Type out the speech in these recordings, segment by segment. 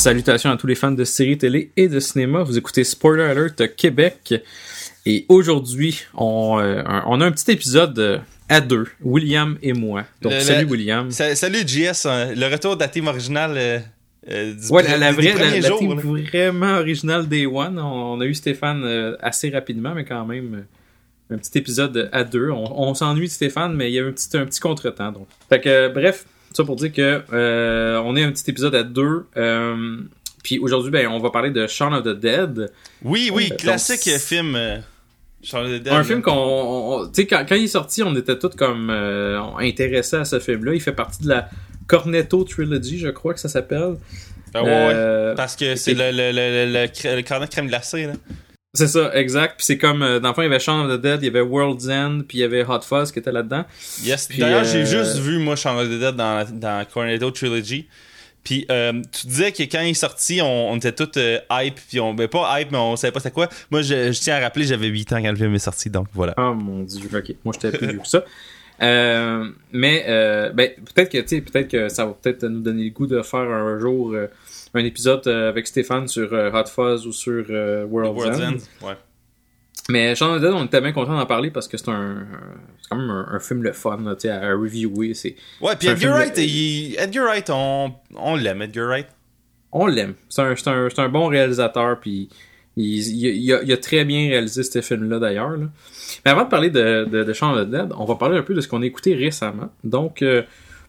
Salutations à tous les fans de séries télé et de cinéma. Vous écoutez Spoiler Alert Québec. Et aujourd'hui, on, euh, on, a un petit épisode euh, à deux, William et moi. Donc, salut William. salut JS, hein. le retour de la team originale. Euh, du, ouais, la, vraie, la, team vraiment originale Day One. On, a eu Stéphane assez rapidement, mais quand même un petit épisode à deux. On, s'ennuie de Stéphane, mais il y a un petit, un petit contretemps. Donc. Fait que, bref, ça pour dire que euh, on est un petit épisode à deux. Euh, puis aujourd'hui, ben, on va parler de Shaun of the Dead. Oui, oui, euh, classique film. Dead. Un film qu'on, tu sais, quand, il est sorti, on était tous comme intéressés à ce film-là. Il fait partie de la Cornetto Trilogy, je crois que ça s'appelle. Ah ouais, parce que c'est le, le, le, le, le cornet de crème glacée, là. C'est ça, exact. Puis c'est comme, euh, dans le fond, il y avait Shaun of the Dead, il y avait World's End, puis il y avait Hot Fuzz qui était là-dedans. Yes. D'ailleurs, j'ai euh, juste vu, moi, Shaun of the Dead dans, dans Cornetto Trilogy. Puis euh, tu disais que quand il est sorti, on, était tous hype, puis on, ben pas hype, mais on savait pas c'était quoi. Moi, je, tiens à rappeler, j'avais 8 ans quand le film est sorti, donc voilà. Oh mon dieu, ok. Moi, j'étais plus vieux que ça. mais ben, peut-être que, tu sais, peut-être que ça va peut-être nous donner le goût de faire un jour un épisode euh, avec Stéphane sur euh, Hot Fuzz ou sur euh, World's, End. Ouais. Mais Shaun of the Dead, on était bien content d'en parler parce que c'est un, quand même un, film le fun là, à reviewer. C'est, ouais, puis Edgar Wright, Edgar Wright, on, on l'aime, Edgar Wright. On l'aime. C'est un, un, un, bon réalisateur, puis il, il, a, il, a, très bien réalisé ce film-là d'ailleurs. Mais avant de parler de, de, de Shaun of the Dead, on va parler un peu de ce qu'on a écouté récemment. Donc,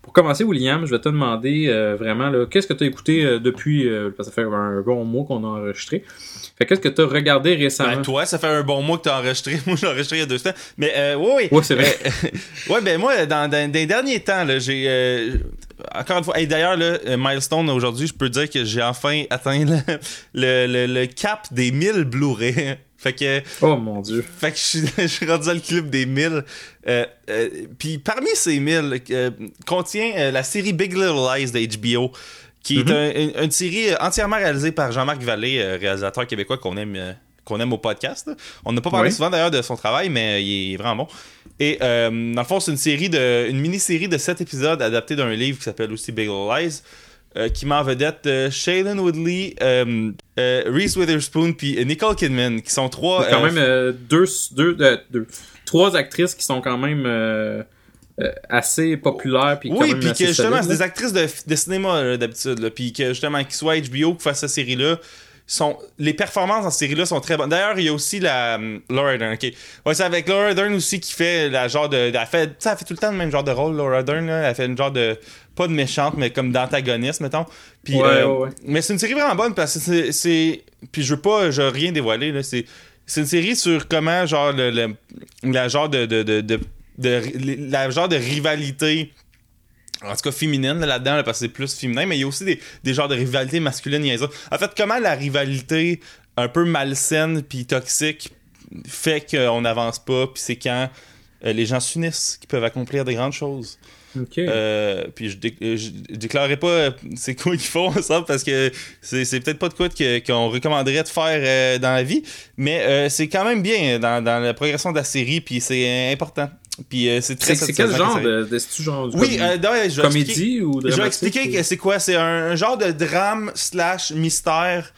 pour commencer, William, je vais te demander euh, vraiment, qu'est-ce que tu as écouté euh, depuis, euh, parce que ça fait un bon mois qu'on a enregistré. Fait qu'est-ce que tu as regardé récemment? Ben, toi, ça fait un bon mois que tu as enregistré. Moi, j'ai enregistré il y a deux semaines. Mais euh, oui, oui. C'est vrai. ouais, ben moi, dans, dans, les derniers temps, j'ai. encore une fois, et d'ailleurs, Milestone aujourd'hui, je peux dire que j'ai enfin atteint le, le, le, cap des 1000 Blu-ray. Fait que. Oh mon dieu. Fait que je suis rendu dans le club des 1000. Euh, euh, Puis parmi ces 1000, euh, contient la série Big Little Lies de HBO, qui est mm-hmm. une, série entièrement réalisée par Jean-Marc Vallée, réalisateur québécois qu'on aime. qu'on aime au podcast. On n'a pas parlé souvent d'ailleurs de son travail, mais il est vraiment bon. Et dans le fond, c'est une série de. une mini-série de 7 épisodes adaptés d'un livre qui s'appelle aussi Big Little Lies. Euh, qui met en vedette euh, Shailene Woodley, euh, Reese Witherspoon puis Nicole Kidman, qui sont trois. quand même deux, deux, deux, trois actrices qui sont quand même assez populaires puis oui, puis que justement c'est des actrices de, de cinéma d'habitude, puis que justement qu'ils soient HBO qui fassent cette série là sont, les performances en série-là sont très bonnes. D'ailleurs, il y a aussi la um, Laura Dern, ok. Ouais, c'est avec Laura Dern aussi qui fait la genre de. Elle fait, elle fait tout le temps le même genre de rôle, Laura Dern, là. Elle fait une genre de. Pas de méchante, mais comme d'antagoniste, mettons. Puis, ouais, euh, ouais, Mais c'est une série vraiment bonne parce que c'est. Puis je veux pas je veux rien dévoiler, là. C'est, c'est une série sur comment, genre, le, le la genre de, de, de, de, de la genre de rivalité en tout cas féminine là-dedans, parce que c'est plus féminin, mais il y a aussi des, des genres de rivalité masculine et En fait, comment la rivalité un peu malsaine puis toxique fait qu'on n'avance pas, puis c'est quand euh, les gens s'unissent qui peuvent accomplir des grandes choses. Euh, puis je, je, déclarerai pas euh, c'est quoi qu'ils font ensemble parce que c'est, peut-être pas de quoi qu'on recommanderait de faire dans la vie, mais c'est quand même bien dans, dans, la progression de la série, puis c'est important. Puis euh, c'est très C'est quel genre de, de genre Oui, euh, je comédie ou Je vais expliquer que c'est quoi. C'est un, genre de drame slash mystère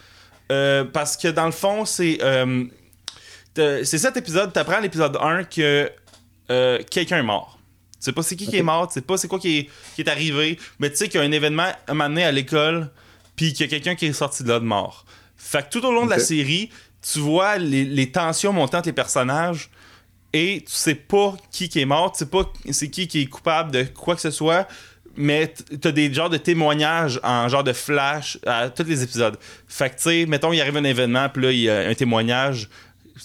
euh, parce que dans le fond, c'est c'est cet épisode. T'apprends l'épisode 1 que quelqu'un est mort. Tu sais pas c'est qui qui est mort, tu sais pas c'est quoi qui est, qui est arrivé, mais tu sais qu'il y a un événement moment donné à l'école, puis qu'il y a quelqu'un qui est sorti de là de mort. Fait que tout au long de la série, tu vois les, les tensions montant entre les personnages et tu sais pas qui, qui est mort, tu sais pas c'est qui qui est coupable de quoi que ce soit, mais t'as des genres de témoignages en genre de flash à tous les épisodes. Fait que tu sais, mettons, il arrive un événement, puis là, il y a un témoignage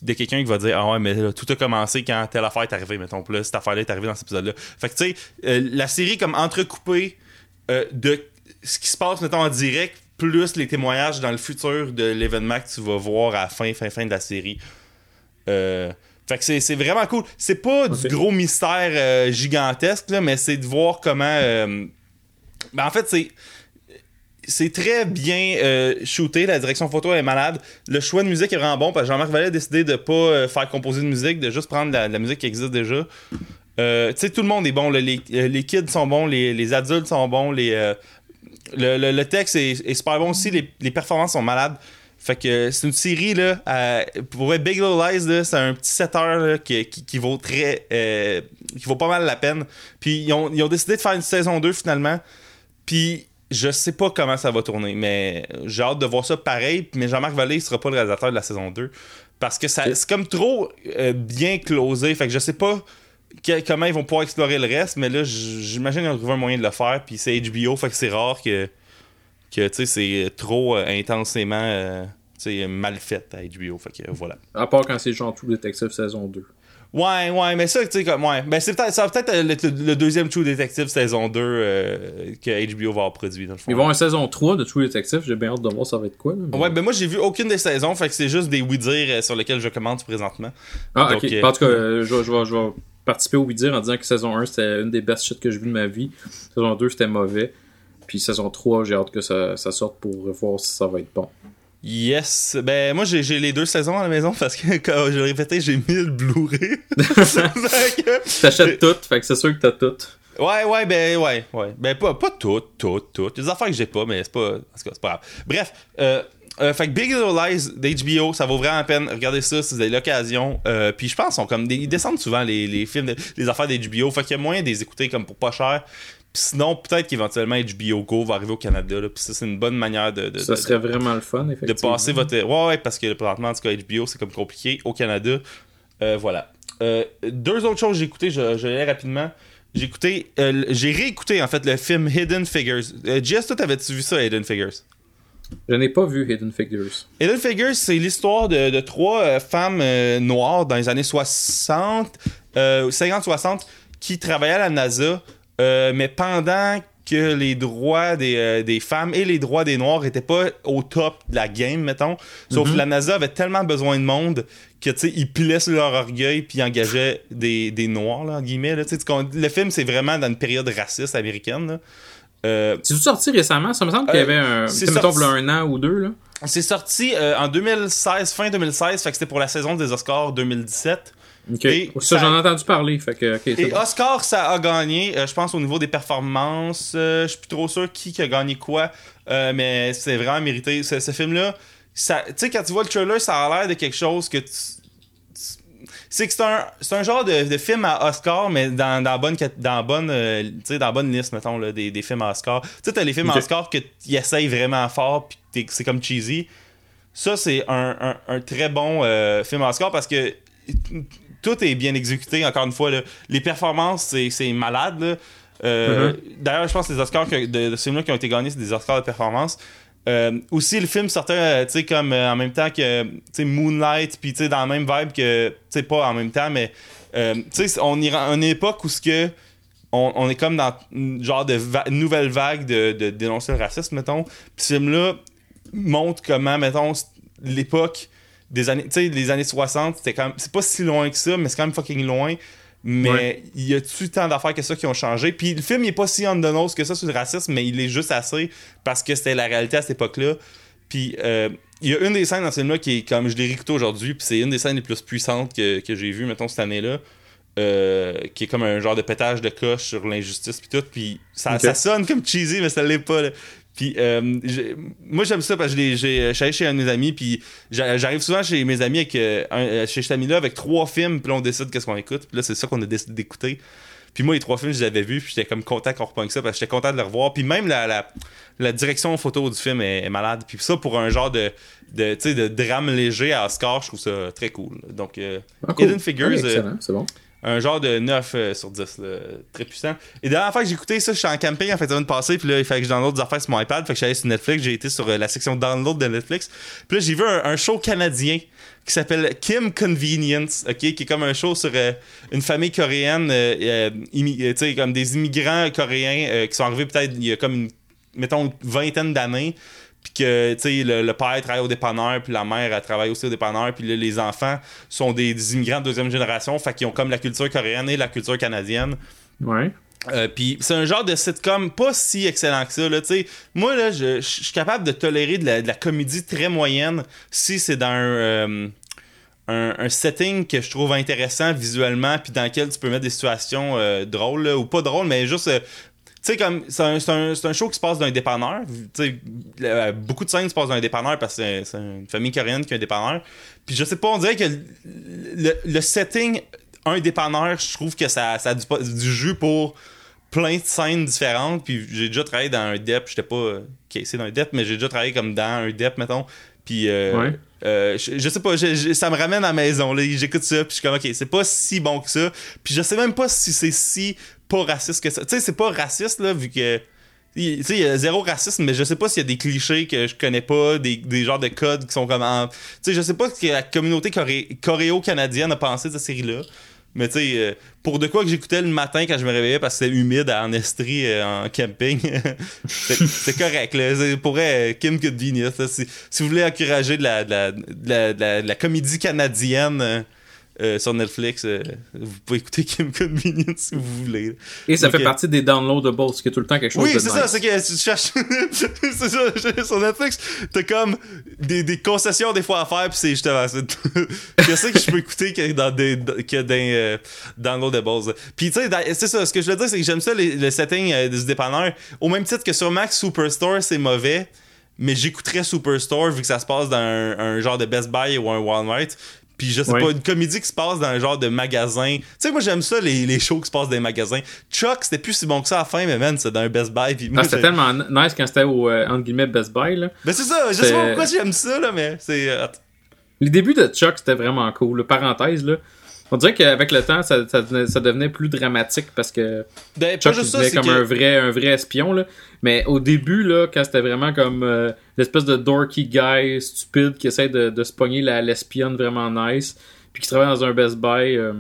de quelqu'un qui va dire Ah ouais, mais tout a commencé quand telle affaire est arrivée, mettons, puis là, cette affaire-là est arrivée dans cet épisode-là. Fait que tu sais, euh, la série comme entrecoupée euh, de ce qui se passe, mettons, en direct, plus les témoignages dans le futur de l'événement que tu vas voir à la fin, fin, fin de la série. Euh, fait que c'est vraiment cool. C'est pas du gros mystère euh, gigantesque, là, mais c'est de voir comment. Euh, ben en fait, c'est. C'est très bien euh, shooté, la direction photo est malade. Le choix de musique est vraiment bon parce que Jean-Marc Vallée a décidé de pas euh, faire composer de musique, de juste prendre la, musique qui existe déjà. Euh, tu sais, tout le monde est bon. Les, kids sont bons, les, adultes sont bons, les, le, le- texte est, super bon aussi, les, performances sont malades. Fait que c'est une série, là, pour Big Little Lies, c'est un petit 7 heures là, qui, vaut très. qui vaut pas mal la peine. Puis ils ont, ils ont décidé de faire une saison 2 finalement. Puis je sais pas comment ça va tourner, mais j'ai hâte de voir ça pareil. Mais Jean-Marc Vallée il sera pas le réalisateur de la saison 2. Parce que ça, c'est comme trop euh, bien closé. Fait que je sais pas que- comment ils vont pouvoir explorer le reste, mais là, j'imagine qu'ils ont trouvé un moyen de le faire. Puis c'est HBO, fait que c'est rare que, que tu sais, c'est trop euh, intensément euh, tu sais, mal fait à HBO. Fait que voilà. À part quand c'est genre True Detective saison 2. Ouais, ouais, mais ça, tu sais, comme, ouais. Ben, c'est peut-être, ça va peut-être le, le deuxième True Detective saison 2 euh, que HBO va avoir produit, dans le fond. Ils vont avoir une saison 3 de True Detective. J'ai bien hâte de voir ça va être quoi. là, mais- Ouais, ben moi, j'ai vu aucune des saisons, fait que c'est juste des oui-dire euh, sur lesquels je commande présentement. Ah, Donc, ok. euh, En tout cas, euh, je, vais- je vais, je vais participer au dire en disant que saison 1 c'était une des best shit que j'ai vu de ma vie. Saison 2 c'était mauvais. Puis saison 3, j'ai hâte que ça, ça sorte pour voir si ça va être bon. Yes. Ben, moi, j'ai, les deux saisons à la maison parce que, comme je répété, j'ai mis le Blu-ray. Fait que- T'achètes tout, fait que c'est sûr que t'as tout. Ouais, ouais, ben, ouais, ouais. Ben, pas, pas tout, tout, tout. Il y a des affaires que j'ai pas, mais c'est pas. En tout cas, c'est pas grave. Bref, euh, euh, fait que Big Little Lies d'HBO, ça vaut vraiment la peine. Regardez ça si vous avez l'occasion. Euh, puis je pense qu'ils comme des, ils descendent souvent les, les films, de- les affaires d'HBO. Fait qu'il y a moyen de les écouter comme pour pas cher. Puis sinon, peut-être qu'éventuellement HBO Go va arriver au Canada. Là, puis ça, c'est une bonne manière de, de, Ça de- serait vraiment le fun, de effectivement. passer votre. Ouais, ouais, parce que présentement, en tout cas, HBO, c'est comme compliqué. Au Canada, euh, voilà. Euh, deux autres choses que j'ai écouté, je, je vais aller rapidement. J'ai écouté, euh, j'ai réécouté en fait le film Hidden Figures. Jess, toi, t'avais-tu vu ça, Hidden Figures? Je n'ai pas vu Hidden Figures. Hidden Figures, c'est l'histoire de, de trois femmes noires dans les années 60, euh, 50-60, qui travaillaient à la NASA, euh, mais pendant que les droits des, euh, des femmes et les droits des noirs étaient pas au top de la game, mettons. Sauf que la NASA avait tellement besoin de monde que, tu sais, ils pilaient sur leur orgueil puis ils engageaient des, des noirs, là, en guillemets. Là, le film, c'est vraiment dans une période raciste américaine. là. Euh, C'est tout sorti récemment? Ça me semble qu'il y Euh, avait un. mettons, sorti- v'là un an ou deux, là. c'est sorti en 2016, fin 2016, fait que c'était pour la saison des Oscars 2017. Ok. Et ça, ça- j'en ai entendu parler. Fait que, Et bon. Oscar, ça a gagné, euh, je pense, au niveau des performances. Euh, je suis plus trop sûr qui, qui a gagné quoi, euh, mais c'est vraiment mérité. Ce, ce film-là, tu sais, quand tu vois le trailer, ça a l'air de quelque chose que tu. C'est que c'est un, c'est un genre de, de film à Oscar, mais dans, dans la bonne, dans bonne, euh, dans la bonne liste, mettons, là, des, des films à Oscar. Tu sais, t'as les films à. Oscar que tu essayent vraiment fort, puis c'est comme cheesy. Ça, c'est un, un- un très bon film à Oscar parce que tout est bien exécuté, encore une fois. là. Les performances, c'est, malade. là. Euh, D'ailleurs, je pense que les Oscars que- de, de ce film-là qui ont été gagnés, c'est des Oscars de performance. Euh, aussi, le film sortait, euh, tu sais, comme en même temps que, Moonlight, puis tu sais, dans la même vibe que, tu sais, pas en même temps, mais, tu sais, on est à une époque où ce que, on, on est comme dans une genre de va- nouvelle vague de, de dénoncer le racisme, mettons. Puis ce film-là montre comment, mettons, l'époque des années, tu sais, les années 60, c'était quand même, c'est pas si loin que ça, mais c'est quand même fucking loin. Mais Ouais. il y a-tu tant d'affaires que ça qui ont changé? Puis le film, il est pas si on the nose que ça sur le racisme, mais il est juste assez parce que c'était la réalité à cette époque-là. Puis euh, il y a une des scènes dans ce film-là qui est comme je l'ai réécouté aujourd'hui, puis c'est une des scènes les plus puissantes que, que j'ai vues, mettons, cette année-là. euh, qui est comme un genre de pétage de coche sur l'injustice puis tout puis ça, ça sonne comme cheesy mais ça l'est pas là. Puis euh, moi j'aime ça parce que je suis allé chez un de mes amis puis j'a- j'arrive souvent chez mes amis avec euh, un- euh, chez cet ami là avec trois films puis là on décide qu'est-ce qu'on écoute puis là c'est ça qu'on a décidé d'écouter puis moi les trois films je les avais vus puis j'étais comme content qu'on repogne ça parce que j'étais content de les revoir puis même la, la, la direction photo du film est, est malade puis ça pour un genre de de, de drame léger à Oscar je trouve ça très cool donc euh, Ah, cool. Hidden Figures, Ah, euh, excellent, c'est bon. Un genre de 9 euh, sur 10, là, très puissant. Et dernière fois que j'ai écouté ça, je suis en camping en fait, la semaine passée, puis là, il fallait que je download des affaires sur mon iPad, fait que je suis sur Netflix, j'ai été sur euh, la section download de Netflix, puis là, j'ai vu un, show canadien qui s'appelle Kim Convenience, ok, qui est comme un show sur euh, une famille coréenne, tu sais, comme des immigrants coréens qui sont arrivés peut-être il y a comme une, mettons, vingtaine d'années, puis que tu sais le, le père travaille au dépanneur puis la mère elle travaille aussi au dépanneur puis les enfants sont des, des immigrants de deuxième génération fait qu'ils ont comme la culture coréenne et la culture canadienne Ouais. Euh, puis c'est un genre de sitcom pas si excellent que ça. Là, sais moi, là, je, suis capable de tolérer de la, de la comédie très moyenne si c'est dans un, euh, un, un setting que je trouve intéressant visuellement, puis dans lequel tu peux mettre des situations euh, drôles, là, ou pas drôles, mais juste tu sais, comme, c'est un, c'est un, c'est un show qui se passe dans un dépanneur. Tu sais, beaucoup de scènes se passent dans un dépanneur parce que c'est, une famille coréenne qui a un dépanneur. Puis je sais pas, on dirait que le, le- setting, un dépanneur, je trouve que ça, ça a du, du jus pour plein de scènes différentes. Puis j'ai déjà travaillé dans un DEP, j'étais pas euh, caissé dans un DEP, mais j'ai déjà travaillé comme dans un DEP, mettons. Puis euh, Ouais. euh, je, je sais pas, je- je- ça me ramène à la maison. là. J'écoute ça, puis je suis comme, ok, c'est pas si bon que ça. Puis je sais même pas si c'est si pas raciste que ça. Tu sais, c'est pas raciste, là, vu que. Tu sais, il y a zéro racisme, mais je sais pas s'il y a des clichés que je connais pas, des, des genres de codes qui sont comme. en- Tu sais, je sais pas ce que la communauté coré- coréo-canadienne a pensé de cette série-là. Mais tu sais, euh, pour de quoi que j'écoutais le matin quand je me réveillais parce que c'était humide en Estrie euh, en camping, c'est correct. Là. Pour euh, Kim Convenience. Si, si vous voulez encourager de la, de la, de la, de la- de la comédie canadienne euh, euh, sur Netflix, euh, vous pouvez écouter Kim Convenience si vous voulez. Et ça fait partie des downloadables, ce qui est tout le temps quelque chose Oui, de c'est nice. ça, c'est que tu cherches. c'est ça, sur Netflix, t'as comme des, des concessions des fois à faire, puis c'est justement ça. Qu'est-ce que je peux écouter que dans des que dans euh, downloadables. Puis tu sais, c'est ça, ce que je veux dire, c'est que j'aime ça les- le setting euh, du dépanneur. Au même titre que sur Mac Superstore, c'est mauvais. Mais j'écouterais Superstore vu que ça se passe dans un, un genre de Best Buy ou un Walmart. Puis je sais pas, une comédie qui se passe dans un genre de magasin. Tu sais, moi j'aime ça, les, les shows qui se passent dans les magasins. Chuck, c'était plus si bon que ça à la fin, mais man, c'est dans un Best Buy. Puis Ah, c'était tellement nice quand c'était au, euh, entre guillemets, Best Buy, là. Mais c'est ça, je sais pas pourquoi j'aime ça, là, mais c'est. euh, Les débuts de Chuck, c'était vraiment cool. là. Parenthèse, là. On dirait qu'avec le temps, ça, ça, devenait, ça devenait plus dramatique parce que Ben, Chuck devenait comme que. un vrai un vrai espion là. Mais au début là, quand c'était vraiment comme euh, l'espèce de dorky guy stupide qui essaie de, de se pogner l'espionne vraiment nice, puis qui travaille dans un Best Buy. Euh,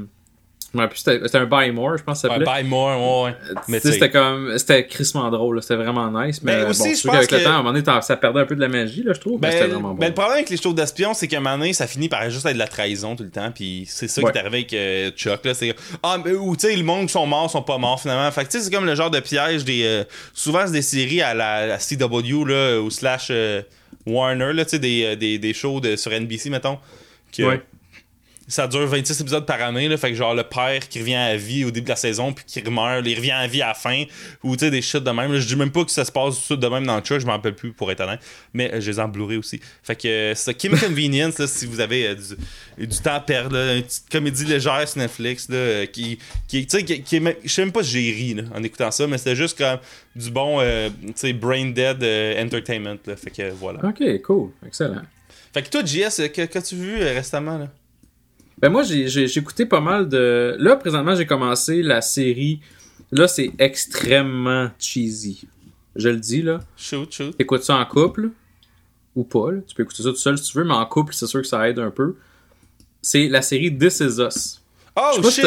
c'était c'était un Buy More, je pense que ça s'appelait. buy more, ouais, ouais. Mais c'était comme c'était crissement drôle, là. c'était vraiment nice. Mais bon, aussi, c'est je pense qu'avec le temps, à un moment donné, ça perdait un peu de la magie là, je trouve. mais c'était Ben, vraiment bon. ben, le problème avec les shows d'espion, c'est qu'à un moment donné, ça finit par juste être de la trahison tout le temps. Puis c'est ça Ouais. qui est arrivé avec euh, Chuck. Là, c'est ah, mais, ou tu sais, le monde qui sont morts sont pas morts finalement. Fait que tu sais, c'est comme le genre de piège des. euh, souvent, c'est des séries à la, la CW là, ou slash euh, Warner, là, tu sais, des, des, des shows de, sur NBC, mettons. Que, Ouais. Ça dure 26 épisodes par année, là, fait que genre le père qui revient à vie au début de la saison puis qui meurt, il revient à vie à la fin, ou tu sais des shit de même. là. Je dis même pas que ça se passe tout de même dans le chat, je m'en rappelle plus pour être honnête, mais euh, je les ai aussi. Fait que euh, c'est ça, Kim Convenience, là, si vous avez euh, du, du temps à perdre, là, une petite comédie légère sur Netflix, là, euh, qui, qui, tu sais, qui, qui est je sais même pas si j'ai ri en écoutant ça, mais c'était juste comme du bon, euh, tu sais, brain dead euh, entertainment, là. fait que euh, voilà. Ok, cool, excellent. Fait que toi, JS, euh, qu'as-tu vu euh, récemment là? Ben moi, j'ai écouté pas mal de... Là, présentement, j'ai commencé la série... Là, c'est extrêmement cheesy. Je le dis, là. Shoot, shoot. Écoute ça en couple, ou pas, là. Tu peux écouter ça tout seul si tu veux, mais en couple, c'est sûr que ça aide un peu. C'est la série This Is Us. Oh shit!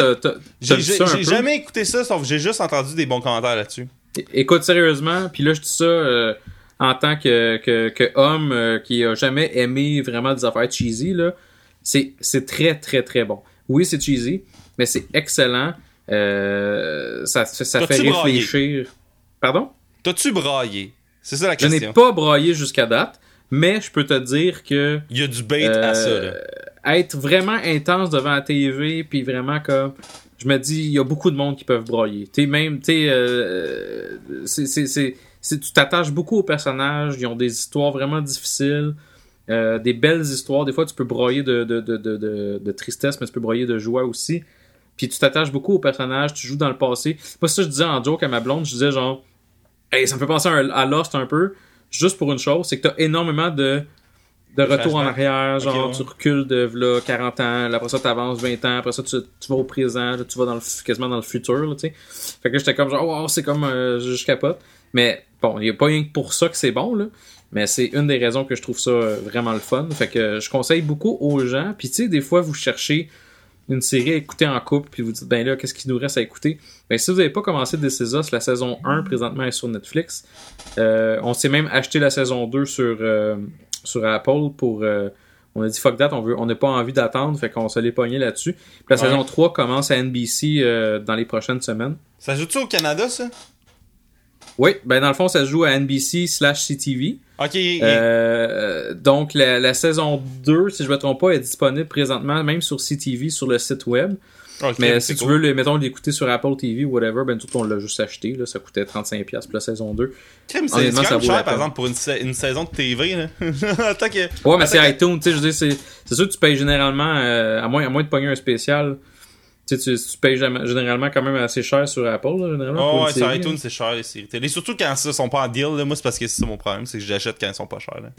J'ai jamais écouté ça, sauf que j'ai juste entendu des bons commentaires là-dessus. Écoute sérieusement, puis là je dis ça euh, en tant que, que, que homme euh, qui a jamais aimé vraiment des affaires cheesy là, c'est c'est très très très bon. Oui c'est cheesy, mais c'est excellent. Euh, ça fait braillé? réfléchir. Pardon? T'as-tu braillé? C'est ça la Je n'ai question. pas broyé jusqu'à date, mais je peux te dire que Il y a du bait à ça, là. euh, être vraiment intense devant la TV, puis vraiment comme. Je me dis, il y a beaucoup de monde qui peuvent broyer. Tu même, tu euh, c'est- c'est- c'est- c'est- tu t'attaches beaucoup aux personnages, ils ont des histoires vraiment difficiles, euh, des belles histoires. Des fois, tu peux broyer de, de, de, de, tristesse, mais tu peux broyer de joie aussi. Puis tu t'attaches beaucoup aux personnages, tu joues dans le passé. Moi, ça, je disais en joke à ma blonde, je disais genre, hey, ça me fait penser à, Lost un peu, juste pour une chose, c'est que t'as énormément de, de retour en arrière, genre ouais. tu recules de là, 40 ans, là, après ça t'avances 20 ans, après ça tu, tu vas au présent, là, tu vas dans le, quasiment dans le futur, tu sais. Fait que j'étais comme genre, wow, c'est comme, euh, je je capote. Mais bon, il n'y a pas rien que pour ça que c'est bon, là. Mais c'est une des raisons que je trouve ça euh, vraiment le fun. Fait que je conseille beaucoup aux gens. Puis tu sais, des fois, vous cherchez une série à écouter en couple, puis vous dites, ben là, qu'est-ce qu'il nous reste à écouter? Ben si vous n'avez pas commencé This Is Us, la saison 1 présentement est sur Netflix. Euh, on s'est même acheté la saison 2 sur, euh, sur Apple pour, euh, On a dit fuck that, on veut, on n'a pas envie d'attendre, fait qu'on se l'est pogné là-dessus. Puis la Ouais. saison 3 commence à NBC euh, dans les prochaines semaines. Ça joue-tu au Canada, ça? Oui, ben dans le fond, ça se joue à NBC slash CTV. Ok. Euh, donc la, la saison 2, si je me trompe pas, est disponible présentement même sur CTV sur le site web. Mais si tu cool. veux, le- mettons, l'écouter sur Apple TV ou whatever, ben tout on l'a juste acheté. Là, ça coûtait 35$ pour la saison 2. Crime, c'est c'est ça quand même cher, par exemple, pour une, sa- une saison de TV. Là. Que... Ouais, mais c'est Attends, iTunes, tu sais, je veux dire, c'est, c'est sûr que tu payes généralement, euh, à moins, à moins de pogner un spécial, tu sais, tu, tu payes généralement quand même assez cher sur Apple, là, généralement. Oh, ouais, sur iTunes, c'est cher les séries télé. Surtout quand ça sont pas en deal. Là. Moi, c'est parce que c'est ça mon problème, c'est que j'achète quand ils sont pas chers. Là.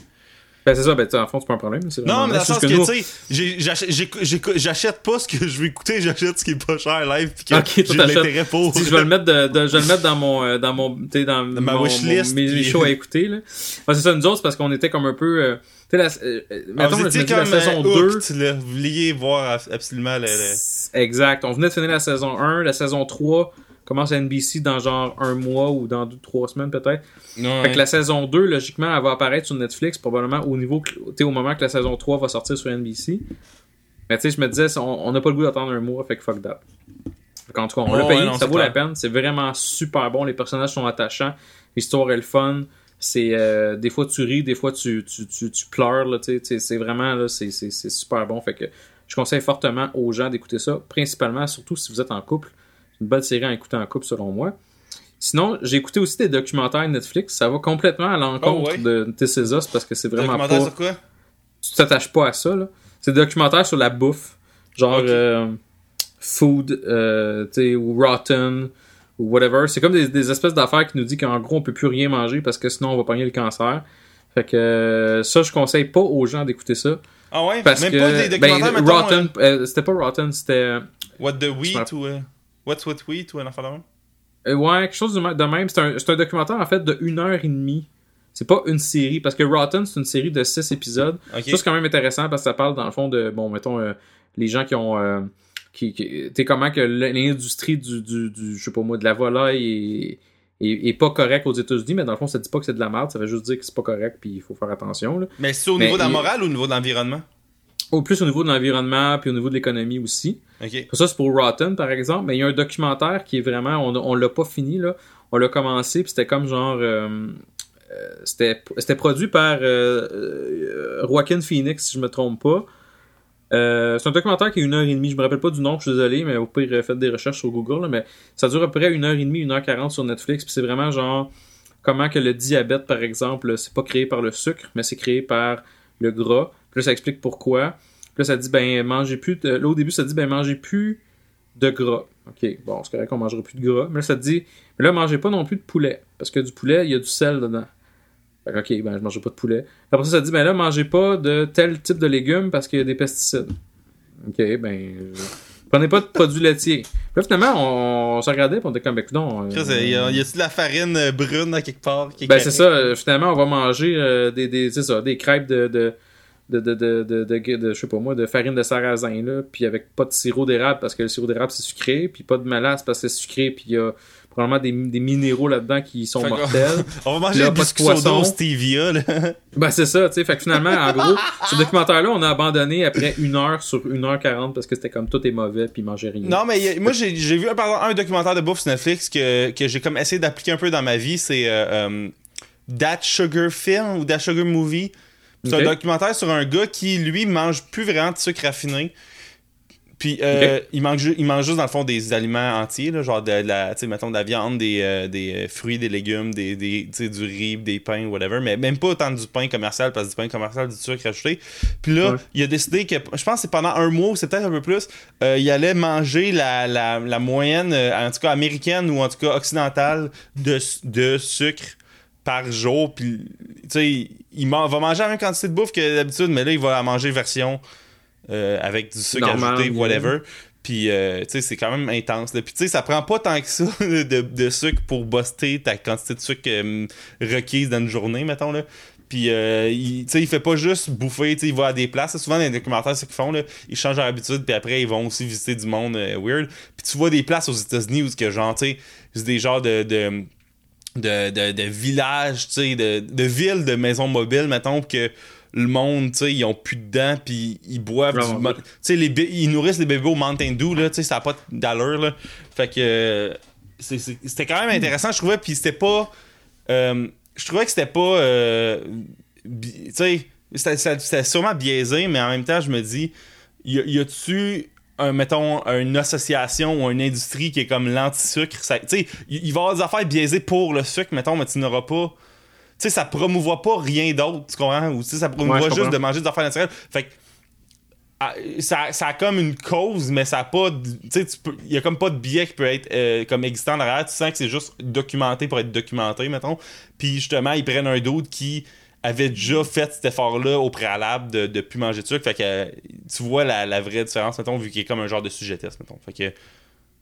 Ben, c'est ça, ben, en fond, c'est pas un problème. Non, mais dans le sens que, tu sais, j'achète- pas ce que je veux écouter, j'achète ce qui est pas cher live, pis que Ok, toi, j'ai l'intérêt pour. Si je vais le mettre de, de- je vais le mettre dans mon euh, dans mon tu sais, dans, ma wishlist, mes shows à écouter là. C'est ça nous autres c'est parce qu'on était comme un peu euh, tu sais la euh, euh, Ah, mettons, vous étiez la saison euh, 2 hooked, là. Vous vouliez voir ab- absolument le... le- exact, on venait de finir la saison 1, la saison 3 commence à NBC dans genre un mois ou dans deux, trois semaines peut-être. Fait que la saison 2 logiquement elle va apparaître sur Netflix probablement au niveau au moment que la saison 3 va sortir sur NBC. Mais tu sais je me disais on n'a pas le goût d'attendre un mois fait que fuck that. Fait qu'en tout cas, on Ouais, l'a payé, ouais, non, ça vaut la peine. C'est vraiment super bon. Les personnages sont attachants. L'histoire est le fun. C'est euh, des fois tu ris, des fois tu, tu, tu, tu pleures. Là, c'est vraiment là, c'est, c'est, c'est super bon. Fait que je conseille fortement aux gens d'écouter ça, principalement, surtout si vous êtes en couple. C'est une bonne série à écouter en couple selon moi. Sinon, j'ai écouté aussi des documentaires Netflix. Ça va complètement à l'encontre Oh, ouais. de This Is Us parce que c'est vraiment Documentaire pas sur quoi? tu t'attaches pas à ça. là. C'est des documentaires sur la bouffe, genre euh, food, euh, tu sais, ou rotten, ou whatever. C'est comme des, des espèces d'affaires qui nous dit qu'en gros on peut plus rien manger parce que sinon on va pogner le cancer. Fait que euh, ça, je conseille pas aux gens d'écouter ça. Ah ouais? Parce Même que pas des documentaires, ben, mettons, Rotten, euh, c'était pas Rotten, c'était What the Wheat ou... What's What Wheat ou un enfant de même? euh, ouais quelque chose de même-. C'est un, c'est un documentaire en fait de une heure et demie. C'est pas une série parce que Rotten c'est une série de six épisodes. Ça, c'est quand même intéressant parce que ça parle, dans le fond, de, bon, mettons, les gens qui ont. Qui, qui- comment que l'industrie du, du, du, je sais pas moi, de la volaille est, est, est pas correcte aux États-Unis, mais dans le fond, ça dit pas que c'est de la merde, ça veut juste dire que c'est pas correct, puis il faut faire attention. Là. Mais c'est au Mais niveau de la morale ou au niveau de l'environnement? Au plus au niveau de l'environnement, puis au niveau de l'économie aussi. Ça, c'est pour Rotten, par exemple, mais il y a un documentaire qui est vraiment. On, on l'a pas fini, là. On l'a commencé, puis c'était comme genre. euh, euh, c'était c'était produit par euh, euh, Joaquin Phoenix, si je me trompe pas. Euh, c'est un documentaire qui est une heure et demie. Je me rappelle pas du nom, je suis désolé, mais pire, euh, faites des recherches sur Google. mais ça dure à peu près une heure et demie, une heure quarante sur Netflix. Puis c'est vraiment genre comment que le diabète, par exemple, c'est pas créé par le sucre, mais c'est créé par le gras. Puis là, ça explique pourquoi. Puis là, ça dit, ben, mangez plus. De... Là, au début, ça dit, ben, mangez plus de gras. OK, bon, c'est correct qu'on mangera plus de gras. Mais là, ça dit, mais là, mangez pas non plus de poulet. Parce que du poulet, il y a du sel dedans. Fait OK, ben, je mangerai pas de poulet. Après ça, ça dit, ben là, mangez pas de tel type de légumes parce qu'il y a des pesticides. OK, ben, prenez pas de produits laitiers. Puis là, finalement, on, se regardait, puis on était comme, ben, non. Euh, y a- y a-tu de la farine euh, brune à quelque part? qui Ben c'est ça, euh, finalement on va manger euh, des, ça, des crêpes de de, de, de, de, de, de- de- je sais pas moi, de farine de sarrasin là, puis avec pas de sirop d'érable parce que le sirop d'érable c'est sucré, puis pas de mélasse parce que c'est sucré, puis il y a probablement des, des minéraux là-dedans qui sont Fait mortels. On va manger Là, pas de poisson. stevia, là. ben c'est ça, tu sais, fait que finalement en gros, ce documentaire là on a abandonné après une heure sur une heure quarante parce que c'était comme tout est mauvais puis manger rien. Non, mais a- moi, j'ai vu par exemple, un documentaire de bouffe sur Netflix que, que j'ai comme essayé d'appliquer un peu dans ma vie. C'est euh, euh, That Sugar Film ou That Sugar Movie. C'est un documentaire sur un gars qui, lui, mange plus vraiment de sucre raffiné. Puis, euh, il, mange, il mange juste, dans le fond, des aliments entiers, là, genre de, de la, tu sais, mettons, de la viande, des, euh, des euh, fruits, des légumes, des, des, du riz, des pains, whatever. Mais même pas autant du pain commercial, parce que du pain commercial, du sucre rajouté. Puis là, Ouais. il a décidé que, je pense que c'est pendant un mois, ou c'est peut-être un peu plus, euh, il allait manger la, la, la moyenne, en tout cas américaine ou en tout cas occidentale, de, de sucre par jour. Puis, tu sais, il man- va manger la même quantité de bouffe que d'habitude, mais là, il va la manger version euh, avec du sucre Normal, ajouté, whatever. Puis, euh, tu sais, c'est quand même intense. là. Puis, tu sais, ça prend pas tant que ça de, de sucre pour buster ta quantité de sucre euh, requise dans une journée, mettons, là. Puis, euh, il, tu sais, il fait pas juste bouffer, tu sais, il va à des places. Souvent, dans les documentaires, ce qu'ils font, là. Ils changent leur habitude, puis après, ils vont aussi visiter du monde euh, weird. Puis, tu vois des places aux États-Unis où, que, genre, tu sais, c'est des genres de- de de, de, de villages, tu sais, de, de villes, de maisons mobiles, mettons, que le monde, tu sais, ils ont plus de dents, puis ils boivent du... Tu sais, ils nourrissent les bébés au Mountain Dew, là, tu sais, ça n'a pas d'allure, là. Fait que... c'était quand même intéressant, je trouvais, puis c'était pas... euh, je trouvais que c'était pas... euh, tu sais, c'était- sûrement biaisé, mais en même temps, je me dis, y, y a-tu... Un, mettons, une association ou une industrie qui est comme l'anti-sucre. Tu sais, il va y avoir des affaires biaisées pour le sucre, mettons, mais tu n'auras pas sais, ça promouvoit pas rien d'autre, tu comprends? Ou ça promouvoit Ouais, juste de manger des affaires naturelles. Fait que, ah, ça, ça a comme une cause, mais ça a pas. Tu sais, il y a comme pas de biais qui peut être euh, comme existant derrière. Tu sens que c'est juste documenté pour être documenté, mettons. Puis justement, ils prennent un doute qui avait déjà fait cet effort-là au préalable de, de plus manger de sucre. Fait que tu vois la, la vraie différence, mettons, vu qu'il est comme un genre de sujet test, mettons. Fait que.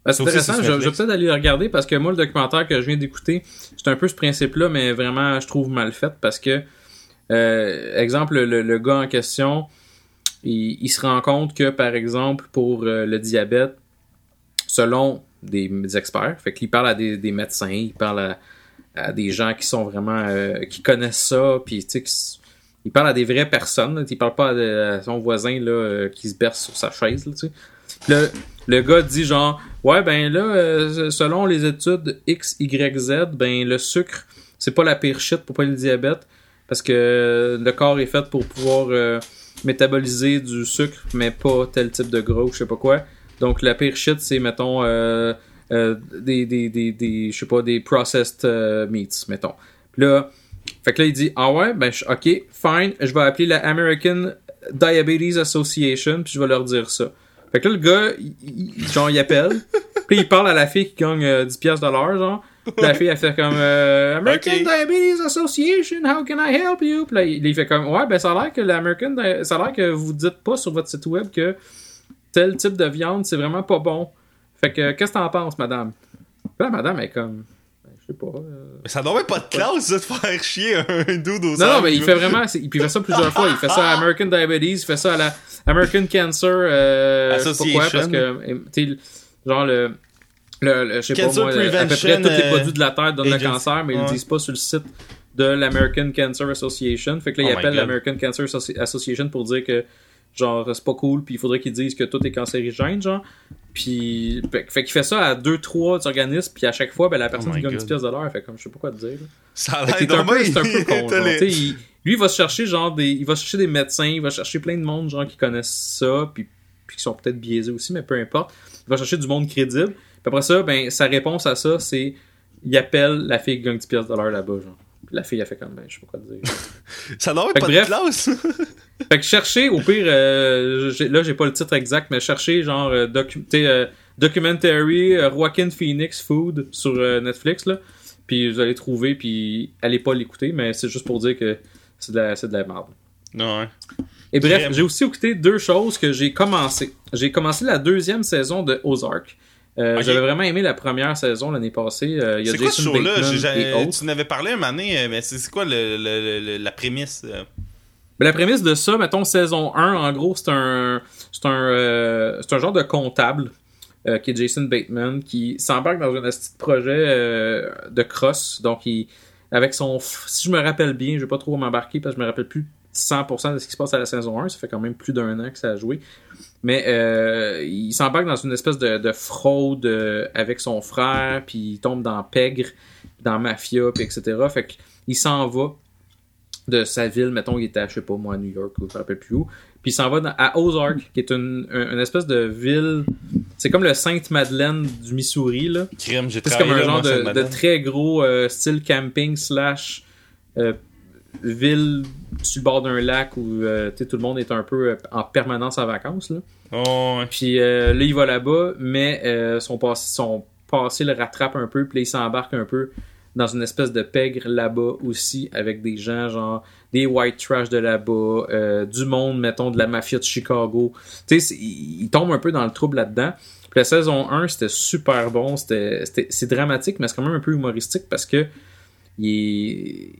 Ben, c'est intéressant, je, vais peut-être aller le regarder parce que moi, le documentaire que je viens d'écouter, c'est un peu ce principe-là, mais vraiment, je trouve mal fait parce que, euh, exemple, le, le gars en question, il, il se rend compte que, par exemple, pour euh, le diabète, selon des, des experts, fait qu'il parle à des, des médecins, il parle à, à des gens qui sont vraiment, euh, qui connaissent ça, puis tu sais, il parle à des vraies personnes, là, il parle pas à, son voisin là, qui se berce sur sa chaise, là, tu sais. Puis là, le gars dit genre ouais ben là euh, selon les études X Y Z ben le sucre c'est pas la pire shit pour pas le diabète parce que le corps est fait pour pouvoir euh, métaboliser du sucre mais pas tel type de gras ou je sais pas quoi. Donc la pire shit c'est mettons euh, euh, des des des des je sais pas des processed euh, meats mettons. Là fait que là il dit ah ouais ben ok fine je vais appeler la American Diabetes Association puis je vais leur dire ça fait que là, le gars, il, il- genre, il appelle. Puis il parle à la fille qui gagne euh, 10 piastres de l'heure, genre. Puis la fille, elle fait comme euh, American. Diabetes Association, how can I help you? Puis là, il, fait comme Ouais, ben ça a l'air que l'American, ça a l'air que vous dites pas sur votre site web que tel type de viande, c'est vraiment pas bon. Fait que, qu'est-ce que t'en penses, madame? Puis là, madame est comme, sais pas. euh, Mais ça n'aurait pas de classe, de faire chier un dude au non, non, mais il fait vraiment. c'est- Il fait ça plusieurs fois. Il fait ça à American Diabetes, il fait ça à la American Cancer. Euh, je sais pas quoi, parce que. euh, tu sais, genre le. Le, le- je sais pas moi, à peu près tous les euh, produits de la Terre donnent le cancer, mais ils Ouais. le disent pas sur le site de l'American Cancer Association. Fait que là, Oh il my appelle God. l'American Cancer Associ- Association pour dire que, genre, c'est pas cool, puis il faudrait qu'ils disent que tout est cancérigène, genre. Puis, fait, fait qu'il fait ça à deux, trois organismes, puis à chaque fois, ben, la personne Oh qui gagne God. 10 pièces de l'heure, elle fait comme, je sais pas quoi te dire. Ça a l'air un, peu- un peu con. genre. il- lui, il va chercher genre des, il va chercher des médecins, il va chercher plein de monde genre qui connaissent ça, puis, puis qui sont peut-être biaisés aussi, mais peu importe. Il va chercher du monde crédible. Puis après ça, ben sa réponse à ça, c'est il appelle la fille qui gagne 10 pièces de l'heure là-bas, genre. Puis la fille elle fait comme ben je sais pas quoi te dire. Ça Fait pas que de bref. classe. fait que chercher au pire, euh, là j'ai pas le titre exact, mais chercher genre euh, docu- euh, documentary euh, Joaquin Phoenix Food sur Netflix là. Puis vous allez trouver, puis allez pas l'écouter, mais c'est juste pour dire que c'est de la, c'est de la merde. ouais. Et bref, j'ai aussi écouté deux choses que j'ai commencé. J'ai commencé la deuxième saison de Ozark. Euh. J'avais vraiment aimé la première saison l'année passée. Euh, il y a C'est quoi ce Jason show-là? Tu n'avais parlé un moment donné, mais c'est c'est quoi le, le- le- la prémisse? La prémisse de ça, mettons saison 1, en gros, c'est un c'est un euh, c'est un genre de comptable euh, qui est Jason Bateman qui s'embarque dans un petit projet euh, de cross. Donc avec son si je me rappelle bien, je vais pas trop m'embarquer parce que je me rappelle plus 100% de ce qui se passe à la saison 1, ça fait quand même plus d'un an que ça a joué. Mais il s'embarque dans une espèce de, de fraude avec son frère, puis il tombe dans Pègre, dans Mafia, puis etc. Fait qu'il s'en va de sa ville, mettons, il était à, je sais pas moi, à New York, ou je me rappelle plus où. Puis il s'en va dans- à Ozark, qui est une, un- une espèce de ville. C'est comme le Sainte-Madeleine du Missouri, là. J'ai C'est comme un là, genre moi, de, très gros euh, style camping slash euh, ville sur le bord d'un lac où euh, tout le monde est un peu en permanence en vacances. Là. Oh, ouais. Puis là, il va là-bas, mais son, passé, son passé le rattrape un peu, puis là, il s'embarque un peu dans une espèce de pègre là-bas aussi, avec des gens genre des white trash de là-bas, euh, du monde, mettons, de la mafia de Chicago. Tu sais, il tombe un peu dans le trouble là-dedans. Puis la saison 1, c'était super bon, c'était, c'est dramatique, mais c'est quand même un peu humoristique parce que il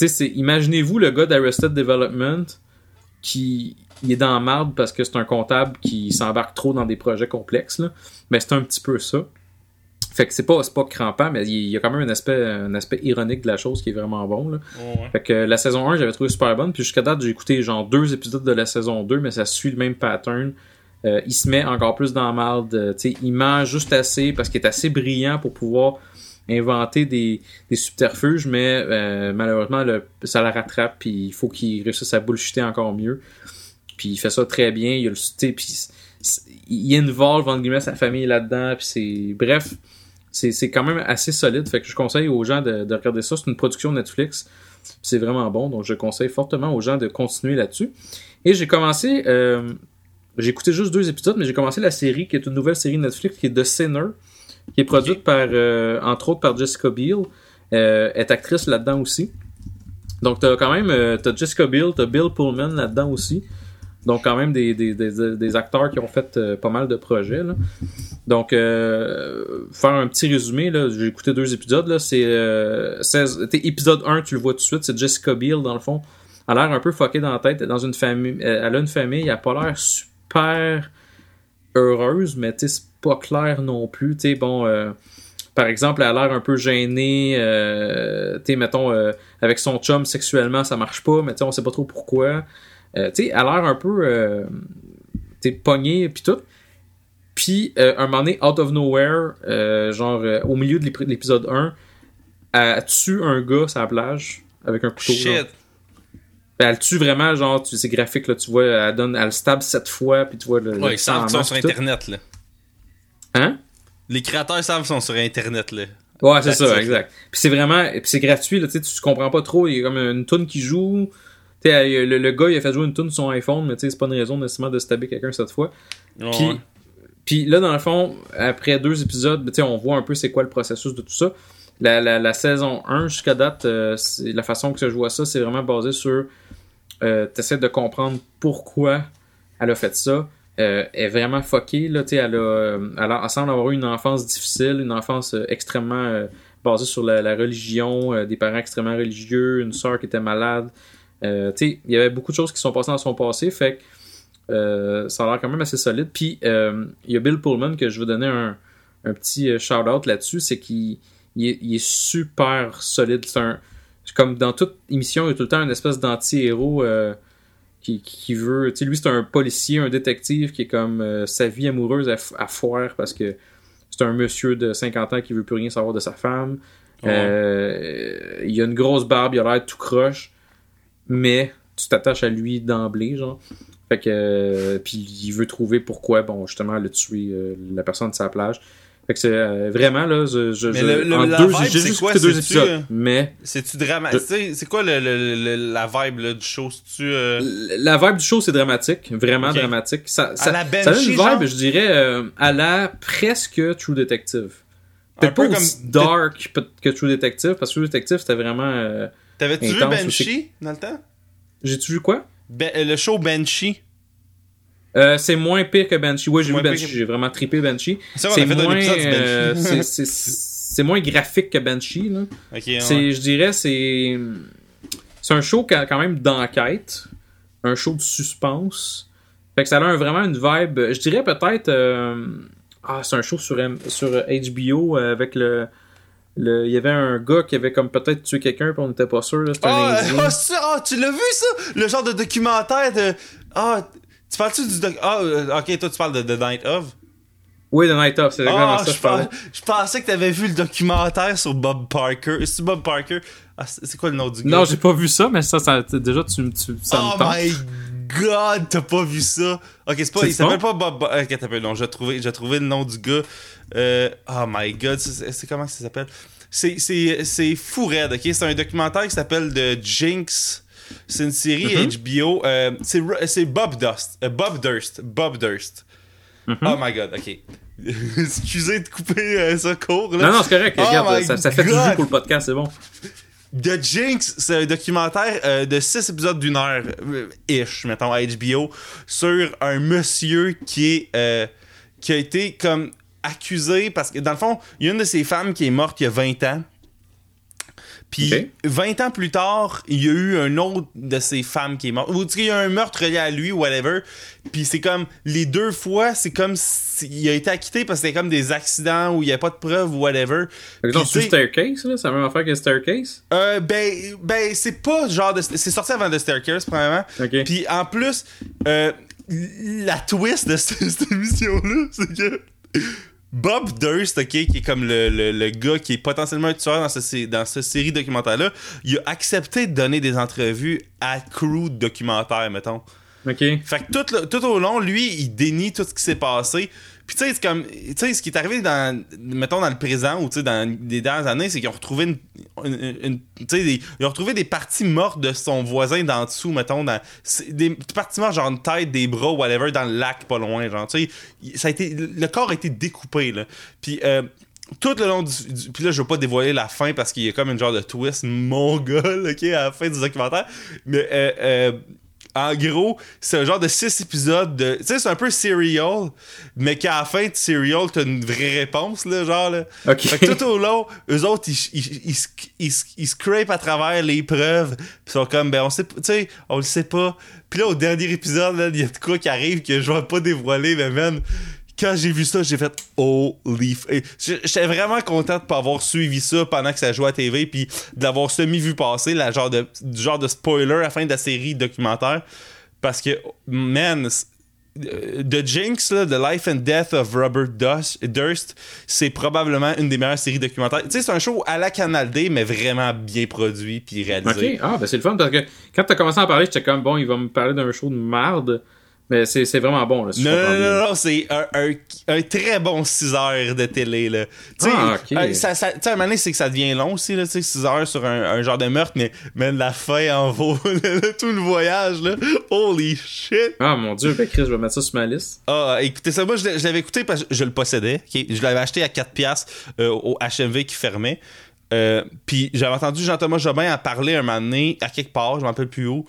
est... imaginez-vous le gars d'Arrested Development qui est dans la marde parce que c'est un comptable qui s'embarque trop dans des projets complexes. Là. Mais c'est un petit peu ça. Fait que c'est pas, pas crampant, mais il y a quand même un aspect, un aspect ironique de la chose qui est vraiment bon. Là. Ouais. Fait que la saison 1, j'avais trouvé super bonne. Puis jusqu'à date, j'ai écouté genre deux épisodes de la saison 2, mais ça suit le même pattern. Euh, il se met encore plus dans le mal. De, tu sais, il ment juste assez parce qu'il est assez brillant pour pouvoir inventer des, des subterfuges, mais euh, malheureusement, le, ça la rattrape. Puis il faut qu'il réussisse à bullshiter encore mieux. Puis il fait ça très bien. Il y a le, puis il involve entre guillemets sa famille là-dedans. Puis c'est bref, c'est c'est quand même assez solide. Fait que je conseille aux gens de, de regarder ça. C'est une production Netflix. C'est vraiment bon. Donc je conseille fortement aux gens de continuer là-dessus. Et j'ai commencé. euh, j'ai écouté juste deux épisodes, mais j'ai commencé la série qui est une nouvelle série Netflix qui est The Sinner, qui est produite par euh, entre autres par Jessica Biel. Euh, est actrice là-dedans aussi. Donc t'as quand même t'as Jessica Biel, t'as Bill Pullman là-dedans aussi. Donc quand même des, des, des, des acteurs qui ont fait euh, pas mal de projets. Là. Donc euh, faire un petit résumé, j'ai écouté deux épisodes. Là, c'est euh, 16 t'sais, épisode 1, tu le vois tout de suite, c'est Jessica Biel dans le fond. Elle a l'air un peu fuckée dans la tête, dans une famille. Elle a une famille, elle a pas l'air super heureuse, mais c'est pas clair non plus. Tu sais, bon, par exemple, elle a l'air un peu gênée. Euh, mettons, avec son chum sexuellement, ça marche pas, mais tu on sait pas trop pourquoi. Euh, tu sais, elle a l'air un peu, euh, tu sais, pognée pis tout. Puis, euh, un moment donné, out of nowhere, euh, genre, euh, au milieu de l'ép- de l'épisode 1, elle tue un gars sur la plage avec un couteau. genre. Shit. Ben, elle tue vraiment, genre, tu- c'est graphique, là, tu vois, elle donne, elle le stab sept fois, puis tu vois le. Ouais, ils savent sont sur puis tout. Internet, là. Hein? Les créateurs savent qu'ils sont sur Internet, là. Ouais, c'est ça, exact. Puis c'est vraiment, puis c'est gratuit, là, tu sais, tu comprends pas trop, il y a comme une tune qui joue. Sais, le, le gars, il a fait jouer une tune sur son iPhone, mais c'est pas une raison nécessairement de stabber quelqu'un cette fois. Puis, puis là, dans le fond, après deux épisodes, ben, on voit un peu c'est quoi le processus de tout ça. La, la, la saison 1 jusqu'à date, euh, la façon que je vois ça, c'est vraiment basé sur. Euh, T'essaies de comprendre pourquoi elle a fait ça. Euh, elle est vraiment fuckée, là, sais, elle, a, euh, elle, a- elle semble avoir eu une enfance difficile, une enfance euh, extrêmement euh, basée sur la, la religion, euh, des parents extrêmement religieux, une sœur qui était malade. Euh, il y avait beaucoup de choses qui sont passées dans son passé, fait que euh, ça a l'air quand même assez solide. Puis euh, il y a Bill Pullman que je veux donner un, un petit shout-out là-dessus, c'est qu'il il est, il est super solide. C'est un comme dans toute émission, il y a tout le temps une espèce d'anti-héros qui, qui veut. Lui, c'est un policier, un détective qui est comme sa vie amoureuse à, foire parce que c'est un monsieur de 50 ans qui veut plus rien savoir de sa femme. Ouais. Euh, il a une grosse barbe, il a l'air tout croche, mais tu t'attaches à lui d'emblée, genre. Fait que, euh, puis il veut trouver pourquoi, bon, justement, elle a tué euh, la personne de sa plage. Fait que c'est euh, vraiment, là, je, je, Mais le- le- en la deux, j'ai juste quoi? deux épisodes, euh, mais C'est-tu dramatique? C'est quoi le, le- le- la vibe là, du show? C'est-tu. euh, la vibe du show, c'est dramatique, vraiment dramatique. Ça, ça, la ça a une vibe, genre? je dirais, euh, à la presque True Detective. Peut-être peu pas comme- aussi dark peut- que True Detective, parce que True Detective, c'était vraiment... T'avais-tu vu Banshee dans le temps? J'ai-tu vu quoi? Ben, euh, le show Banshee. Euh, c'est moins pire que Banshee. Oui, j'ai vu Banshee. que- J'ai vraiment trippé Banshee. C'est moins, euh, c'est- moins graphique que Banshee. Là. Ouais. Je dirais, c'est c'est un show quand même d'enquête, un show de suspense. Fait que ça a un- vraiment une vibe. Je dirais peut-être. euh, ah, c'est un show sur M- sur HBO avec le. Le, il y avait un gars qui avait comme peut-être tué quelqu'un puis on n'était pas sûr. là, C'était un Ah, ah, ah, tu l'as vu ça? Le genre de documentaire de. Ah, tu parles-tu du doc. Ah, euh, ok, toi tu parles de The Night of? Oui, The Night Of, c'est exactement Ah, ça je, je parlais. je pensais que t'avais vu le documentaire sur Bob Parker. C'est Bob Parker? Ah, c'est quoi le nom du gars? Non, j'ai pas vu ça, mais ça, ça déjà, tu, me- tu, ça oh me tente. my god, t'as pas vu ça? Ok, c'est pas, il s'appelle pas Bob. Bo- Ok, t'appelles, non, j'ai trouvé, j'ai trouvé le nom du gars. Euh, oh my god, c'est comment ça s'appelle? C'est, c'est, c'est fou raide, ok? C'est un documentaire qui s'appelle The Jinx. C'est une série Mm-hmm. HBO. euh, c'est, Bob Dust. euh, Bob Durst. Bob Durst. Mm-hmm. Oh my god, ok. Excusez de couper court, là. Non, non, c'est correct. Oh Regarde, ça, ça fait jus pour le podcast, c'est bon. The Jinx, c'est un documentaire euh, de 6 épisodes d'une heure, euh, ish, mettons, à HBO, sur un monsieur qui est euh, qui a été comme accusé parce que, dans le fond, il y a une de ses femmes qui est morte il y a 20 ans. Puis Ok. 20 ans plus tard, il y a eu un autre de ses femmes qui est mort. Ou il y a un meurtre relié à lui, whatever. Puis c'est comme, les deux fois, c'est comme s'il a été acquitté parce que c'était comme des accidents où il n'y a pas de preuves ou whatever. Tu sais, Staircase, là, c'est la même affaire que Staircase? euh, ben, ben c'est pas genre de. C'est sorti avant The Staircase, premièrement. Ok. Puis en plus, euh, la twist de cette, cette émission-là, c'est que Bob Durst, ok, qui est comme le, le, le gars qui est potentiellement un tueur dans, ce, dans cette série documentaire-là, il a accepté de donner des entrevues à crew de documentaire, mettons. Ok. Fait que tout, le- tout au long, lui, il dénie tout ce qui s'est passé. Puis tu sais, c'est comme, tu sais, ce qui est arrivé dans, mettons, dans le présent ou tu sais, dans les dernières années, c'est qu'ils ont retrouvé une, une- une- tu sais, des- ils ont retrouvé des parties mortes de son voisin d'en dessous, mettons, dans, des parties mortes, genre une tête, des bras, whatever, dans le lac pas loin, genre, tu sais, ça a été, le corps a été découpé, là. Puis, euh, tout le long du, du- puis là je veux pas dévoiler la fin parce qu'il y a comme une genre de twist mongol ok à la fin du documentaire mais euh, euh, en gros, c'est un genre de six épisodes de. Tu sais, c'est un peu serial, mais qu'à la fin de serial, t'as une vraie réponse, là, genre, là. Fait que tout au long, eux autres, ils, ils, ils, ils, ils scrapent à travers les preuves, pis sont comme, ben, on sait pas, tu sais, on le sait pas. Puis là, au dernier épisode, là, il y a de quoi qui arrive que je vais pas dévoiler, mais man, quand j'ai vu ça, j'ai fait holy J'étais vraiment content de pas avoir suivi ça pendant que ça jouait à TV puis de l'avoir semi-vu passer, la genre de, du genre de spoiler à la fin de la série documentaire. Parce que, man, c- euh, The Jinx, The Life and Death of Robert Durst, c'est probablement une des meilleures séries documentaires. Tu sais, c'est un show à la Canal D, mais vraiment bien produit puis réalisé. Ok. Ah, ben c'est le fun parce que quand t'as commencé à en parler, j'étais comme bon, il va me parler d'un show de marde. Mais c'est c'est vraiment bon, là. si Non, non, non, non, c'est un, un, un très bon 6 heures de télé, là. Ah, ok. euh, ça, à un moment donné, c'est que ça devient long aussi, là, tu sais, 6 heures sur un, un genre de meurtre, mais, mais la fin en vaut, tout le voyage, là. Holy shit! Ah, mon dieu, ben Chris, je vais mettre ça sur ma liste. Ah, écoutez ça, moi, je l'avais écouté parce que je le possédais? Je l'avais acheté à 4$ piastres, euh, au HMV qui fermait. Euh, Puis j'avais entendu Jean-Thomas Jobin en parler un moment donné, à quelque part, je m'en rappelle plus où.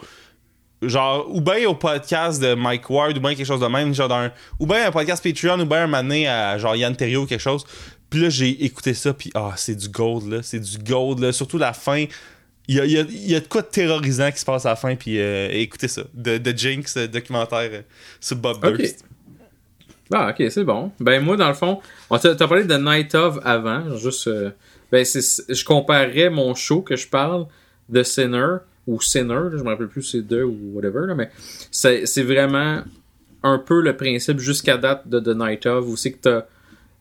Genre, ou bien au podcast de Mike Ward, ou bien quelque chose de même, genre un, ou bien un podcast Patreon, ou bien un donné à genre Yann Terrio ou quelque chose. Puis là, j'ai écouté ça, puis ah, c'est du gold, là. C'est du gold, là. Surtout la fin. Il y a, y a- y a de quoi de terrorisant qui se passe à la fin, puis euh, écoutez ça. De, de Jinx, euh, documentaire euh, sur Bob Ok. Durst. Ah, ok, c'est bon. Ben, moi, dans le fond, on t'a t'as parlé de Night of avant. Juste, euh, ben, c'est, je comparerais mon show que je parle de Sinner ou Sinner, je me rappelle plus c'est deux ou whatever, là, mais c'est, vraiment un peu le principe jusqu'à date de The Night of où c'est que t'as.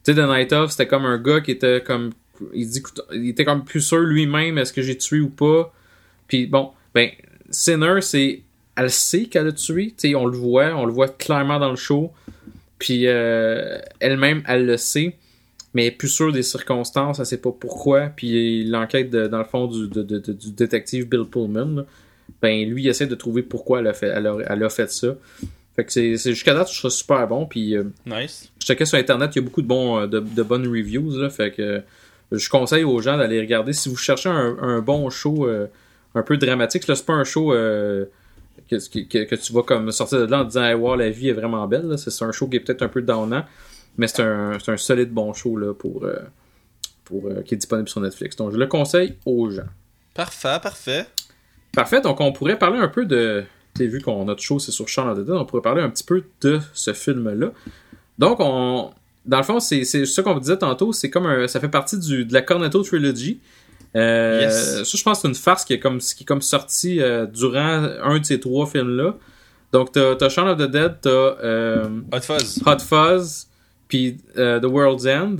The Night of, c'était comme un gars qui était comme. Il dit il était comme plus sûr lui-même, est-ce que j'ai tué ou pas. Puis bon, ben, Sinner, c'est. Elle sait qu'elle a tué, on le voit, on le voit clairement dans le show. Puis euh, elle-même, elle le sait, mais plus sûre des circonstances, elle sait pas pourquoi. Puis l'enquête, dans le fond, du, de- de- de- du détective Bill Pullman, là, ben lui, il essaie de trouver pourquoi elle a fait, elle a, elle a fait ça. Fait que c'est jusqu'à date, je trouve ça super bon. Puis euh, Nice. je checkais sur Internet, il y a beaucoup de, bons, euh, de, de bonnes reviews. Là, fait que euh, je conseille aux gens d'aller regarder. Si vous cherchez un, un bon show euh, un peu dramatique, là, c'est pas un show que, que, que tu vas comme sortir de là en disant hey, wow, la vie est vraiment belle. c'est un show qui est peut-être un peu downant, mais c'est un, c'est un solide bon show là, pour, euh, pour, euh, qui est disponible sur Netflix. Donc je le conseille aux gens. Parfait, parfait. Parfait, donc on pourrait parler un peu de. Tu sais, vu qu'on notre show c'est sur Shaun of the Dead, on pourrait parler un petit peu de ce film-là. Donc, on. Dans le fond, c'est c'est ça qu'on vous disait tantôt, c'est comme un. Ça fait partie du, de la Cornetto Trilogy. Euh, Yes. Ça, je pense que c'est une farce qui est comme, qui est comme sortie euh, durant un de ces trois films-là. Donc, t'as as Shaun of the Dead, t'as euh, Hot Fuzz. Hot Fuzz, puis euh, The World's End.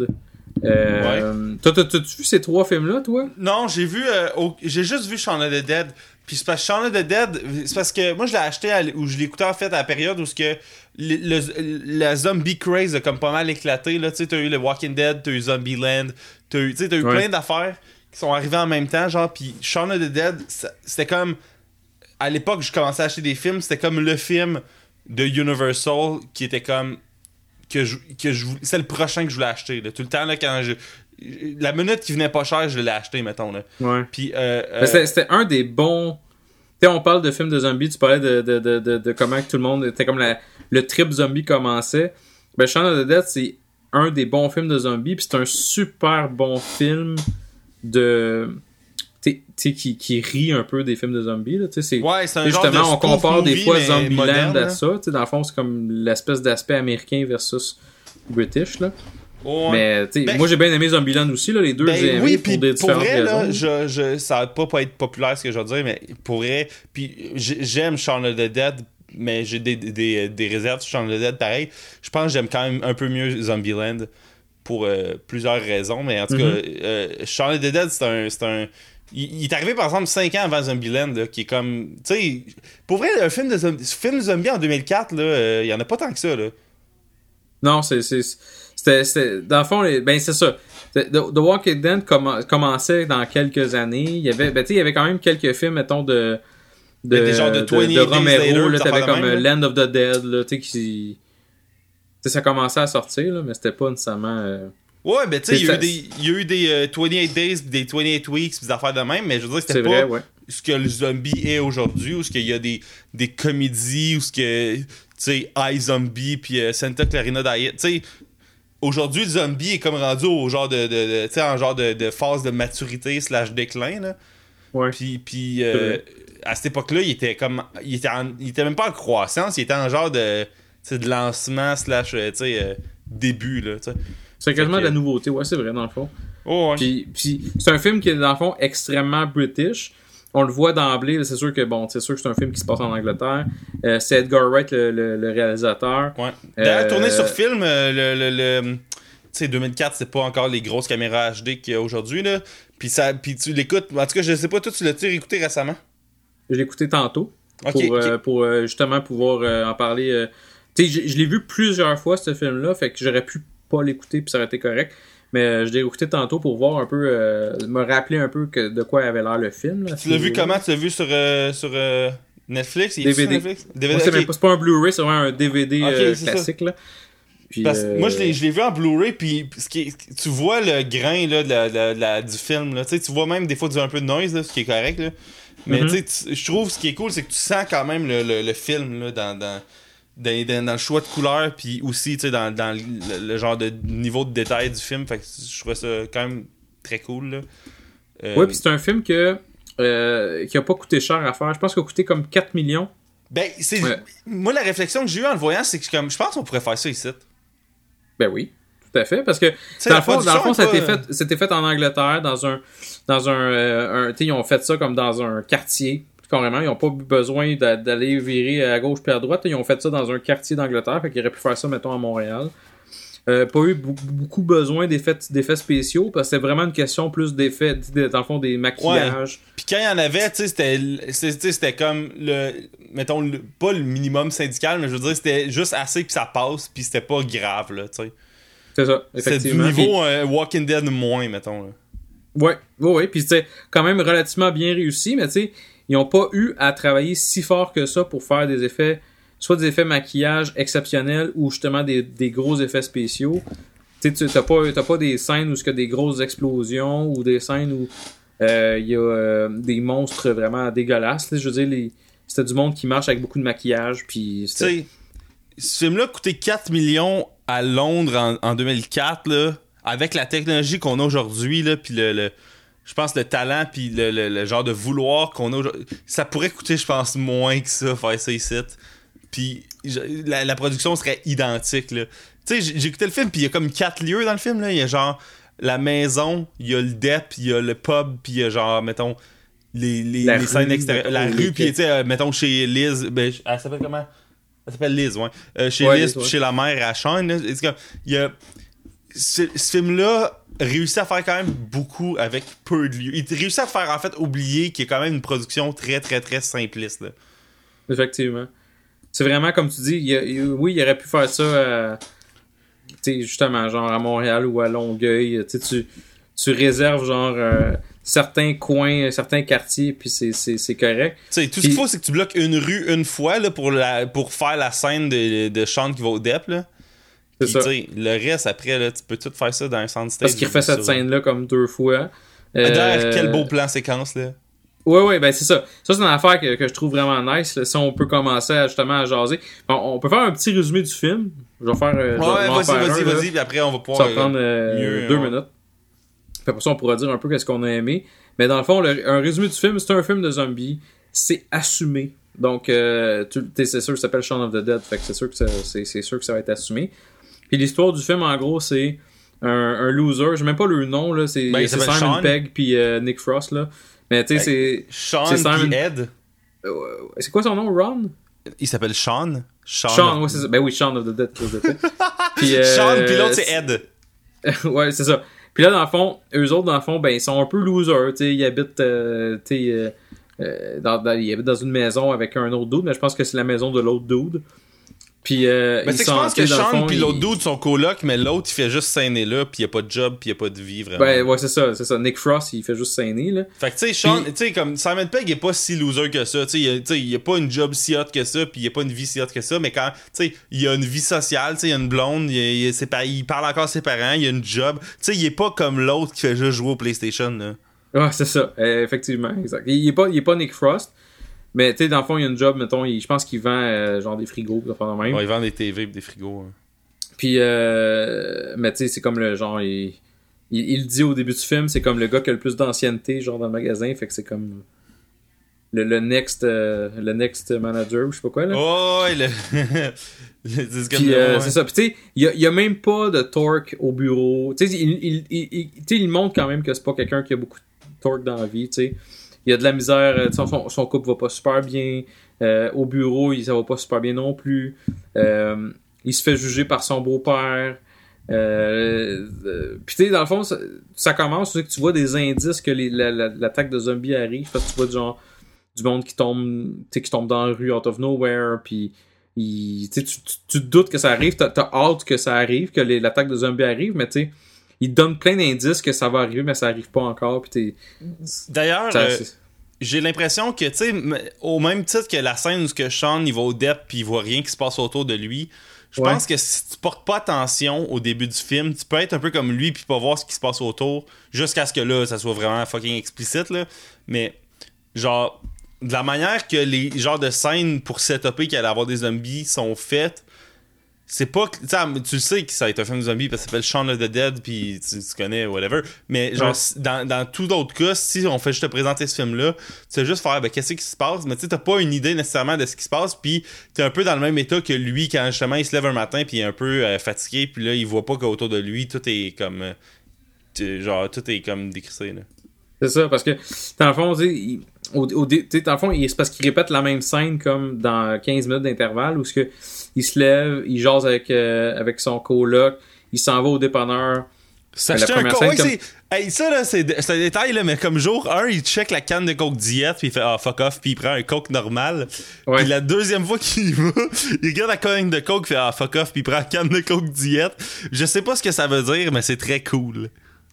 Euh, t'as- t'as-tu vu ces trois films-là, toi? Non, j'ai vu. euh, au- j'ai juste vu Shaun of the Dead. Puis c'est parce que Shaun of the Dead, c'est parce que moi je l'ai acheté à ou je l'écoutais en fait à la période où ce que le, le- la zombie craze a comme pas mal éclaté. Là, tu sais, t'as eu le Walking Dead, t'as eu Zombieland, t'as eu, t'as eu Ouais. plein d'affaires qui sont arrivées en même temps. Genre, puis Shaun of the Dead, c'était comme. À l'époque, je commençais à acheter des films, c'était comme le film de Universal qui était comme. Que je, que je c'est le prochain que je voulais acheter. là. Tout le temps, là, quand je. La minute qui venait pas cher, je l'ai acheté, mettons. Là. Ouais. Puis, euh, euh, c'était- un des bons. Tu sais, on parle de films de zombies, tu parlais de, de, de, de, de comment que tout le monde était comme la, le trip zombie commençait. Ben, Shaun of the Dead, c'est un des bons films de zombies, puis c'est un super bon film de. Qui, qui rit un peu des films de zombies. Là, c'est, Ouais, c'est un t'sais, genre justement, de on compare des fois Zombieland à là. ça. Dans le fond, c'est comme l'espèce d'aspect américain versus British. Là. Ouais. Mais t'sais, Ben- moi, j'ai bien aimé Zombieland aussi. Là, les deux, j'ai Ben aimé oui, pour des pour différentes vrai, là, raisons. je, je, ça va pas, pas être populaire ce que je vais dire, mais pour vrai, puis j'ai- j'aime Shaun of the Dead, mais j'ai des, des, des réserves sur Shaun of the Dead pareil. Je pense que j'aime quand même un peu mieux Zombieland pour euh, plusieurs raisons, mais en tout Mhm. cas, euh, Shaun of the Dead, c'est un. c'est un il, il est arrivé par exemple 5 ans avant Zombieland, là, qui est comme. Tu sais, pour vrai, un film de zombie, film de zombie en 2004, là, euh, il y en a pas tant que ça, là. Non, c'est, c'était, dans le fond, les- ben c'est ça. The, The Walking Dead commen- commençait dans quelques années. Il y avait, ben il y avait quand même quelques films, mettons, de, de, Des genres de 28 Days Romero, là, t'avais de comme même, Land of the Dead, là, tu sais, qui, tu sais, ça commençait à sortir, là, mais c'était pas nécessairement, euh, Ouais, ben tu sais, il y a eu des, il y a eu des euh, 28 Days, des 28 Weeks, des affaires de même, mais je veux dire, c'était vrai, pas ouais. ce que le zombie est aujourd'hui, ou ce qu'il y a des, des comédies, ou ce que, tu sais, iZombie, puis euh, Santa Clarina Diet, tu sais, aujourd'hui, le zombie est comme rendu au genre de, de, de- tu sais, en genre de, de phase de maturité slash déclin, là. Ouais. Puis, puis euh, à cette époque-là, il était comme, il était, en- il était même pas en croissance, il était en genre de, de lancement slash, tu sais, début, là, tu sais. C'est quasiment de la nouveauté, ouais, c'est vrai, dans le fond. Oh, ouais. Puis, puis c'est un film qui est, dans le fond, extrêmement british. On le voit d'emblée, c'est sûr que, bon, c'est sûr que c'est un film qui se passe en Angleterre. Euh, c'est Edgar Wright, le, le- le réalisateur. Ouais. D'ailleurs, Euh, tourné sur film, euh, le, le, sais, 2004, c'est pas encore les grosses caméras HD qu'il y a aujourd'hui, là. Puis, ça, puis tu l'écoutes. En tout cas, je sais pas, toi, tu l'as-tu réécouté récemment? Je l'ai écouté tantôt pour, euh, pour euh, justement pouvoir euh, en parler. Tu sais, je l'ai vu plusieurs fois, ce film-là, fait que j'aurais pu pas l'écouter puis ça aurait été correct. Mais euh, je l'ai écouté tantôt pour voir un peu, euh, me rappeler un peu que, de quoi avait l'air le film. là, Tu l'as vu comment? Tu l'as vu sur, euh, sur Netflix? Il DVD. Netflix? DVD, c'est pas, un Blu-ray, c'est vraiment un DVD euh, classique. Là. Puis, Parce que euh, moi, je l'ai, vu en Blu-ray, puis ce qui est- tu vois le grain là, de la- de la- de la- du film. Là. Tu sais, tu vois même des fois du un peu de noise, là, ce qui est correct. Là. Mais Mhm. tu sais, tu- je trouve ce qui est cool, c'est que tu sens quand même le, le- le film là, dans, dans, dans, le choix de couleurs, puis aussi tu sais, dans, dans le, le genre de niveau de détail du film. Fait que je trouvais ça quand même très cool. Là. Euh, Ouais, puis c'est un film que, euh, qui a pas coûté cher à faire. Je pense qu'il a coûté comme 4 millions. ben, c'est, Ouais. moi, la réflexion que j'ai eue en le voyant, c'est que je, comme, je pense qu'on pourrait faire ça ici. Ben oui, tout à fait. Parce que, dans le fond, dans le fond, ça pas- fait, c'était fait en Angleterre, dans un, dans un, euh, un ils ont fait ça comme dans un quartier. Carrément, ils ont pas besoin d'a- d'aller virer à gauche puis à droite. Ils ont fait ça dans un quartier d'Angleterre, fait qu'ils auraient pu faire ça, mettons, à Montréal. Euh, pas eu beaucoup besoin d'effets, spéciaux, parce que c'était vraiment une question plus d'effets, dans le fond, des maquillages. Puis quand il y en avait, tu sais, c'était, c'est- comme le, mettons, le- pas le minimum syndical, mais je veux dire, c'était juste assez puis ça passe, puis c'était pas grave, là, tu sais. C'est ça, C'était du effectivement. Puis- niveau euh, Walking Dead moins, mettons, là. Ouais, ouais, ouais. Puis c'était quand même relativement bien réussi, mais tu sais, ils n'ont pas eu à travailler si fort que ça pour faire des effets, soit des effets maquillage exceptionnels ou justement des, gros effets spéciaux. Tu t'as pas, pas des scènes où il y a des grosses explosions ou des scènes où euh, il y a euh, des monstres vraiment dégueulasses. Je veux dire, c'était du monde qui marche avec beaucoup de maquillage. Puis ce film-là a coûté 4 millions à Londres en, en 2004, là, avec la technologie qu'on a aujourd'hui, puis le- je pense le talent, puis le, le- le genre de vouloir qu'on a aujourd'hui. Ça pourrait coûter, je pense, moins que ça, faire ça ici. Puis la, la production serait identique, là. Tu sais, j'ai écouté le film, puis il y a comme quatre lieux dans le film, là. Il y a genre la maison, il y a le DEP, il y a le pub, puis il y a genre, mettons, les, les, les rue, scènes extérieures. La rue, puis tu sais, euh, mettons, chez Liz, ben, elle s'appelle comment? Elle s'appelle Liz, ouais. Euh, chez Ouais, Liz, Liz, ouais. chez la mère à Sean, là, comme, il y a... Ce, ce film-là réussit à faire quand même beaucoup avec peu de lieux. Il réussit à faire, en fait, oublier qu'il y a quand même une production très, très, très simpliste, là. Effectivement. C'est vraiment comme tu dis, il y a- il- oui, il aurait pu faire ça sais, justement, genre à Montréal ou à Longueuil. Tu tu, réserves genre euh, certains coins, certains quartiers, puis c'est, correct. Tout ce qu'il faut, c'est que tu bloques une rue une fois là, pour, la, pour faire la scène de, de Sean qui va au DEP. Là. Puis, ça. le reste, après, là, tu peux tout faire ça dans un soundstage. Parce qu'il refait cette scène-là comme deux fois. D'ailleurs, Euh, quel beau plan séquence, là. Ouais, ouais, ben c'est ça. Ça, c'est une affaire que, que je trouve vraiment nice. là. Si on peut commencer à, justement à jaser. On, on peut faire un petit résumé du film. Je vais faire. euh, Ouais, vas-y, vas-y, vas-y, puis après, on va Ça pouvoir. va prendre euh, mieux, deux ouais. minutes. Puis après ça, on pourra dire un peu qu'est-ce qu'on a aimé. Mais dans le fond, le- un résumé du film, c'est un film de zombies. C'est assumé. Donc, euh, c'est sûr que ça s'appelle Shaun of the Dead. Fait que c'est sûr que ça, c'est, c'est sûr que ça va être assumé. Puis l'histoire du film, en gros, c'est un, un loser. Je même pas le nom, là. C'est, Ben, Simon Sean. Pegg puis euh, Nick Frost, là. Mais tu sais, c'est... Sean Simon- Ed? euh, c'est quoi son nom, Ron? Il s'appelle Sean? Sean. Sean, ouais, c'est ça. Ben oui, Shaun of the Dead. Puis, euh, Sean, puis l'autre c'est Ed. ouais, c'est ça. Puis là, dans le fond, eux autres, dans le fond, ben, ils sont un peu losers, tu sais, ils habitent, euh, tu sais, dans, dans- ils habitent dans une maison avec un autre dude, mais je pense que c'est la maison de l'autre dude. Puis, euh, Mais c'est que je pense que Sean puis l'autre dude sont coloc, mais l'autre il fait juste saigner là, puis il a pas de job, puis il a pas de vie vraiment. Ben, ouais, c'est ça, c'est ça. Nick Frost, il fait juste saigner, là. Fait que tu sais, Sean, tu sais, comme Simon Pegg est pas si loser que ça. Tu sais, il a- pas une job si hot que ça, puis il a pas une vie si hot que ça, mais quand, tu sais, il a une vie sociale, tu sais, il a une blonde, il, il, ses pa- il parle encore à ses parents, il a une job. Tu sais, il est pas comme l'autre qui fait juste jouer au PlayStation, là. Ouais, c'est ça, euh, effectivement, exact. Il, il est pas, il est pas Nick Frost, mais tu sais, dans le fond, il y a une job, mettons, je pense qu'il vend euh, genre des frigos, de même. Ouais, il vend des TV et des frigos. hein. Puis, euh, mais tu sais, c'est comme le genre, il, il, il dit au début du film, c'est comme le gars qui a le plus d'ancienneté, genre dans le magasin, fait que c'est comme le, le next, euh, le next manager ou je sais pas quoi là. Oh, ouais, le. le- Puis euh, c'est ça. Puis tu sais, il y a, il y a même pas de torque au bureau. Tu sais, il, il, il, il montre quand même que c'est pas quelqu'un qui a beaucoup de torque dans la vie. Tu sais, il y a de la misère. euh, Son, son couple va pas super bien. Euh, au bureau, il, ça va pas super bien non plus. Euh, il se fait juger par son beau-père. Puis tu sais, dans le fond, ça, commence, tu vois des indices que les- la- la- l'attaque de zombies arrive. Parce que tu vois du genre du monde qui tombe, qui tombe dans la rue out of nowhere. Puis tu, tu, te doutes que ça arrive, t'as as hâte que ça arrive, que l'attaque de zombies arrive, mais tu sais, il te donne plein d'indices que ça va arriver, mais ça arrive pas encore. D'ailleurs, euh, j'ai l'impression que, tu sais, au même titre que la scène où que Sean il va au dep puis il voit rien qui se passe autour de lui, je Ouais. pense que si tu portes pas attention au début du film, tu peux être un peu comme lui puis pas voir ce qui se passe autour jusqu'à ce que là, ça soit vraiment fucking explicite, là. Mais, genre, de la manière que les genres de scènes pour setuper qu'il allait avoir des zombies sont faites, c'est pas tu le sais que ça va être un film de zombies parce que ça s'appelle Shaun of the Dead puis tu, tu connais whatever. Mais genre Ouais. dans, dans tout d'autres cas si on fait juste te présenter ce film là tu sais juste faire ben, qu'est-ce qui se passe? Mais tu sais t'as pas une idée nécessairement de ce qui se passe puis t'es un peu dans le même état que lui quand justement il se lève un matin puis il est un peu euh, fatigué puis là il voit pas qu'autour de lui tout est comme euh, genre tout est comme décrissé là. C'est ça, parce que, dans le fond, tu au, dans le fond, c'est parce qu'il répète la même scène comme dans 15 minutes d'intervalle où ce que il se lève, il jase avec, euh, avec son coloc, il s'en va au dépanneur. S'acheter un coke. Ouais, comme- hey, ça, là, c'est c'est un détail, là, mais comme jour 1, il check la canne de coke diète, puis il fait Ah, fuck off, puis il prend un coke normal. Ouais. Puis la deuxième fois qu'il y va, il regarde la canne de coke, il fait Ah, fuck off, puis il prend la canne de coke diète. Je sais pas ce que ça veut dire, mais c'est très cool.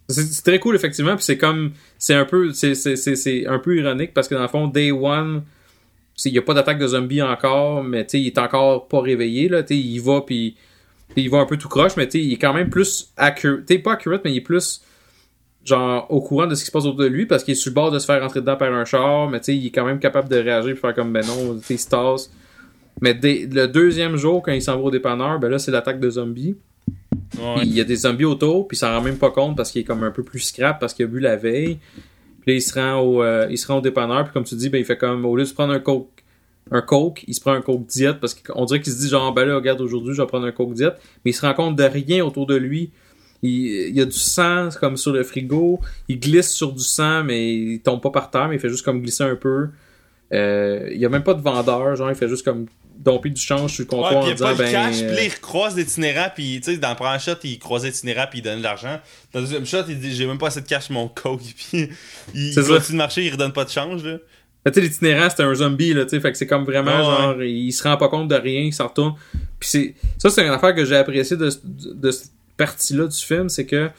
C'est très cool, effectivement, puis c'est comme, c'est un peu, c'est- c'est c'est- c'est un peu ironique parce que dans le fond, Day One, il n'y a pas d'attaque de zombies encore, mais il est encore pas réveillé, là, il va, puis il va un peu tout croche, mais il est quand même plus accurate, pas accurate, mais il est plus, genre, au courant de ce qui se passe autour de lui, parce qu'il est sur le bord de se faire rentrer dedans par un char, mais il est quand même capable de réagir et faire comme, ben non, il se tasse. Mais dès- le deuxième jour, quand il s'en va au dépanneur, ben là, c'est l'attaque de zombies. Ouais. Il y a des zombies autour, puis il s'en rend même pas compte parce qu'il est comme un peu plus scrap parce qu'il a bu la veille. Puis il se rend au, euh, il se rend au dépanneur, puis comme tu dis, ben, il fait comme, au lieu de se prendre un coke, un coke, il se prend un coke diète parce qu'on dirait qu'il se dit genre, ben là, regarde, aujourd'hui, je vais prendre un coke diète. Mais il se rend compte de rien autour de lui. Il, il y a du sang comme sur le frigo. Il glisse sur du sang, mais il tombe pas par terre, mais il fait juste comme glisser un peu. Euh, il y a même pas de vendeur, genre, il fait juste comme domper du change sur le Ouais, comptoir il en disant, ben. cash, euh, puis là, il recroise l'itinérant, puis tu sais, dans le premier shot, il croise l'itinérant, puis il donne de l'argent. Dans le deuxième shot, il dit J'ai même pas assez de cash, mon coke, puis il C'est continue de marcher, il redonne pas de change, là. Mais tu sais, l'itinérant, c'était un zombie, là, tu sais, fait que c'est comme vraiment, Ouais, genre, il se rend pas compte de rien, il s'en retourne. Puis c'est, ça, c'est une affaire que j'ai apprécié de, de cette partie-là du film, c'est que,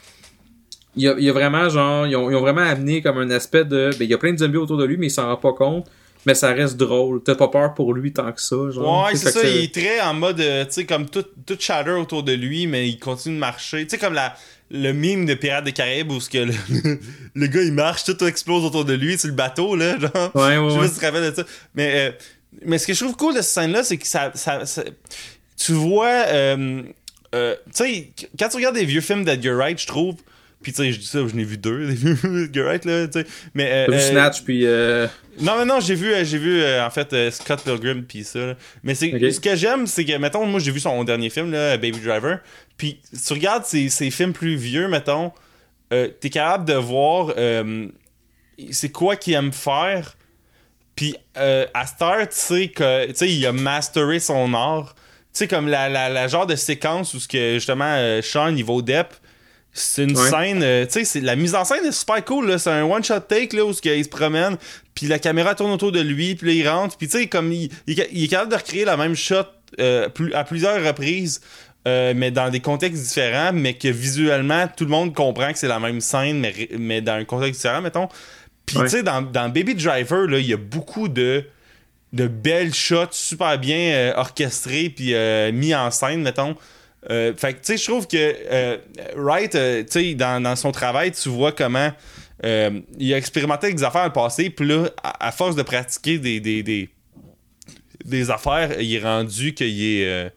il y a, il y a vraiment, genre, ils ont, ils ont vraiment amené comme un aspect de, ben, il y a plein de zombies autour de lui, mais il s'en rend pas compte, mais ça reste drôle. T'as pas peur pour lui tant que ça, genre. Ouais, sais, c'est ça, il est très en mode, euh, tu sais, comme tout, tout shatter autour de lui, mais il continue de marcher. Tu sais, comme la, le mime de Pirates des Caraïbes où ce que le, le gars il marche, tout explose autour de lui sur le bateau, là, genre. Ouais, Je ouais, sais ouais. pas si tu te rappelles de ça. Mais, euh, mais ce que je trouve cool de cette scène-là, c'est que ça, ça, ça- Tu vois. euh, euh, tu sais, quand tu regardes des vieux films d'Edgar Wright, je trouve. Puis tu sais, je dis ça, je n'ai vu deux, Wright, là, tu sais. Mais. euh, vu euh, Snatch, puis... euh, non, mais non, j'ai vu, j'ai vu en fait Scott Pilgrim puis ça. là. Mais c'est ce que j'aime, c'est que mettons, moi j'ai vu son dernier film là, Baby Driver. Puis si tu regardes ses, ses films plus vieux, mettons, t'es capable de voir c'est quoi qu'il aime faire. Puis euh, à Star, tu sais que tu sais il a masteré son art. Tu sais comme la, la, la genre de séquence où ce que justement euh, Sean il va au dep. C'est une Ouais. scène, euh, tu sais, la mise en scène est super cool, là. C'est un one-shot take, là, où il se promène, puis la caméra tourne autour de lui, puis là, il rentre, puis tu sais, comme il, il, est- il est capable de recréer la même shot euh, plus, à plusieurs reprises, euh, mais dans des contextes différents, mais que visuellement, tout le monde comprend que c'est la même scène, mais, mais dans un contexte différent, mettons. Puis Ouais. tu sais, dans, dans Baby Driver, là, il y a beaucoup de de belles shots super bien orchestrés puis mis en scène, mettons. Euh, fait que, tu sais, je trouve que euh, Wright, euh, tu sais, dans, dans son travail, tu vois comment il a expérimenté avec des affaires dans le passé, puis là, à, force de pratiquer des, des, des, des affaires, il est rendu qu'il est.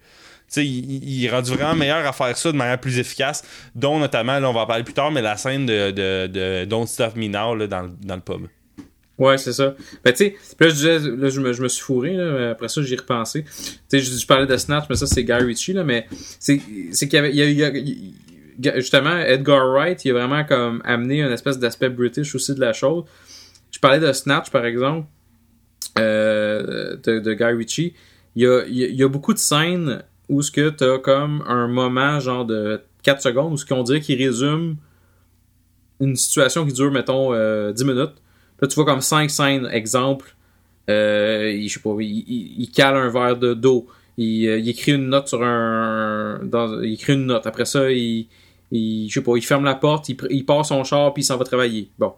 il, il rendu vraiment meilleur à faire ça de manière plus efficace, dont notamment, là, on va en parler plus tard, mais la scène de, de, de Don't Stop Me Now là, dans, dans le pub. Ouais, c'est ça. Ben, tu sais, là, je disais, là, je me, suis fourré, là, après ça, j'y repensé. Tu sais, je, je parlais de Snatch, mais ça, c'est Guy Ritchie, là, mais c'est, qu'il y avait, il y a, justement, Edgar Wright, il a vraiment comme amené une espèce d'aspect british aussi de la chose. Je parlais de Snatch, par exemple, euh, de, Guy Ritchie. Il y a, il y a- il y a beaucoup de scènes où ce que t'as comme un moment, genre de 4 secondes, où ce qu'on dirait qu'il résume une situation qui dure, mettons, euh, 10 minutes. Là, tu vois comme cinq scènes, exemple. Euh, il, je sais pas, il, il- il cale un verre de d'eau. Il, euh, il écrit une note sur un. Dans, il écrit une note. Après ça, il, je sais pas, il ferme la porte, il, part son char, puis il s'en va travailler. Bon.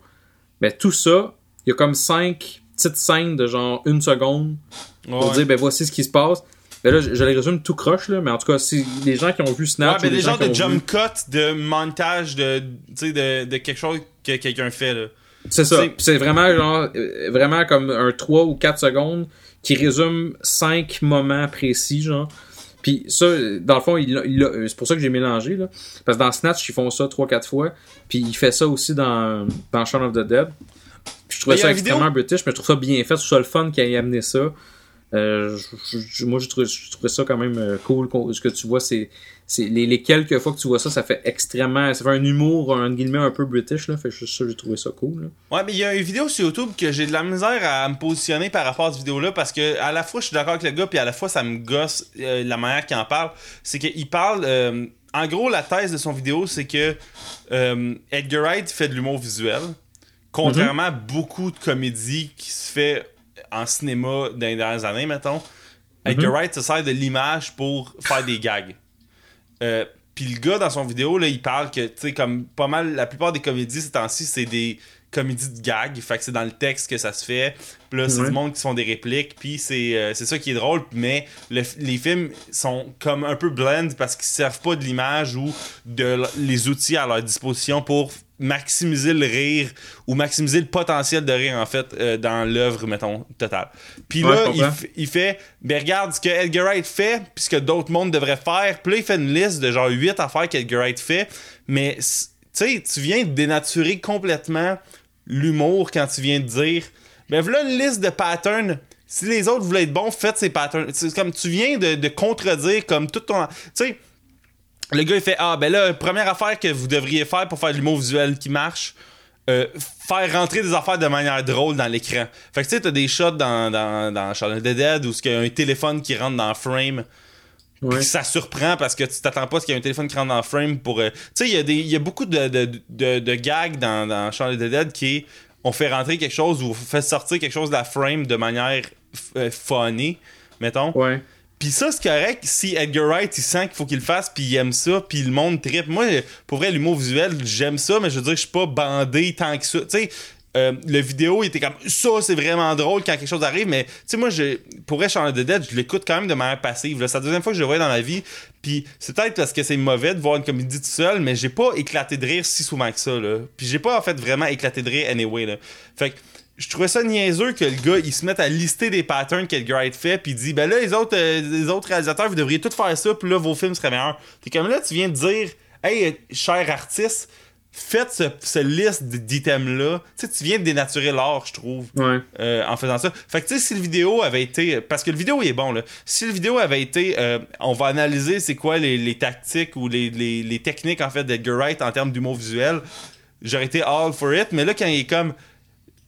Mais tout ça, il y a comme cinq petites scènes de genre une seconde pour Ouais. dire, ben voici ce qui se passe. Ben là, je, je les résume tout croche, là, mais en tout cas, les gens qui ont vu Ouais, Snatch. ben les des gens de jump vu- cut, de montage, de, de quelque chose que quelqu'un fait, là. C'est ça. C'est- vraiment genre euh, vraiment comme un 3 ou 4 secondes qui résume 5 moments précis genre. Puis ça dans le fond, il, euh, c'est pour ça que j'ai mélangé là parce que dans Snatch, ils font ça 3 4 fois, puis il fait ça aussi dans dans Shaun of the Dead. Puis je trouvais ça une vidéo- extrêmement british, mais je trouve ça bien fait, je trouve ça le fun qu'il ait amené ça. Euh, je- je- moi, je trouvais ça quand même euh, cool. Ce que tu vois, c'est, c'est les, les quelques fois que tu vois ça, ça fait extrêmement, ça fait un humour, un guillemets un peu british là. Fait ça, j'ai trouvé ça cool. Là. Ouais, mais il y a une vidéo sur YouTube que j'ai de la misère à me positionner par rapport à cette vidéo-là parce que à la fois je suis d'accord avec le gars, puis à la fois ça me gosse euh, la manière qu'il en parle. C'est qu'il parle. euh, en gros, la thèse de son vidéo, c'est que Edgar Wright fait de l'humour visuel, contrairement à beaucoup de comédies qui se fait en cinéma dans les dernières années, mettons. Edgar Wright se sert de l'image pour faire des gags. Euh, puis le gars dans son vidéo là, il parle que tu sais comme pas mal la plupart des comédies ces temps-ci c'est des comédies de gags, fait que c'est dans le texte que ça se fait. Puis là c'est Ouais. du monde qui se font des répliques, puis c'est euh, c'est ça qui est drôle, mais le- les films sont comme un peu blend parce qu'ils servent pas de l'image ou de les outils à leur disposition pour maximiser le rire ou maximiser le potentiel de rire en fait euh, dans l'œuvre mettons totale. Puis Ouais, là il, comprends. f- il fait ben regarde ce que Edgar Wright fait puis ce que d'autres mondes devraient faire. Puis là il fait une liste de genre 8 affaires qu'Edgar Wright fait, mais tu sais tu viens de dénaturer complètement l'humour quand tu viens de dire ben voilà une liste de patterns si les autres voulaient être bons, faites ces patterns. C'est comme tu viens de, contredire comme tout ton. Tu sais, le gars il fait Ah ben là, première affaire que vous devriez faire pour faire de l'humour visuel qui marche, euh, faire rentrer des affaires de manière drôle dans l'écran. Fait que tu sais, t'as des shots dans, dans, dans Shaun of the Dead où il y a un téléphone qui rentre dans frame. Ouais. Ça surprend parce que tu t'attends pas à ce qu'il y ait un téléphone qui rentre dans le frame pour. euh, Tu sais, il y, a des- y a beaucoup de, de, de, de gags dans, dans of the Dead qui est on fait rentrer quelque chose ou on fait sortir quelque chose de la frame de manière euh, funny, mettons. Ouais. Puis ça, c'est correct si Edgar Wright, il sent qu'il faut qu'il le fasse, puis il aime ça, puis le monde tripe. Moi, pour vrai, l'humour visuel, j'aime ça, mais je veux dire, je suis pas bandé tant que ça. Tu sais, euh, le vidéo, il était comme ça, c'est vraiment drôle quand quelque chose arrive, mais tu sais, moi, je, pour Shaun the Dead, je l'écoute quand même de manière passive. C'est la deuxième fois que je le vois dans ma vie, puis c'est peut-être parce que c'est mauvais de voir une comédie tout seul, mais j'ai pas éclaté de rire si souvent que ça, là. Puis j'ai pas, en fait, vraiment éclaté de rire anyway, là. Fait que je trouvais ça niaiseux que le gars il se mette à lister des patterns qu'Edgar Wright fait puis il dit ben là les autres euh, les autres réalisateurs vous devriez tous faire ça puis là vos films seraient meilleurs. T'es comme là tu viens de dire hey euh, cher artiste faites ce, ce liste d'items-là. Tu sais, tu viens de dénaturer l'art, je trouve, Ouais. euh, en faisant ça. Fait que, tu sais, si le vidéo avait été... Parce que le vidéo, il est bon, là. Si le vidéo avait été... euh, on va analyser c'est quoi les, les tactiques ou les, les, les techniques, en fait, d'Edgar Wright en termes d'humour visuel, j'aurais été all for it. Mais là, quand il est comme...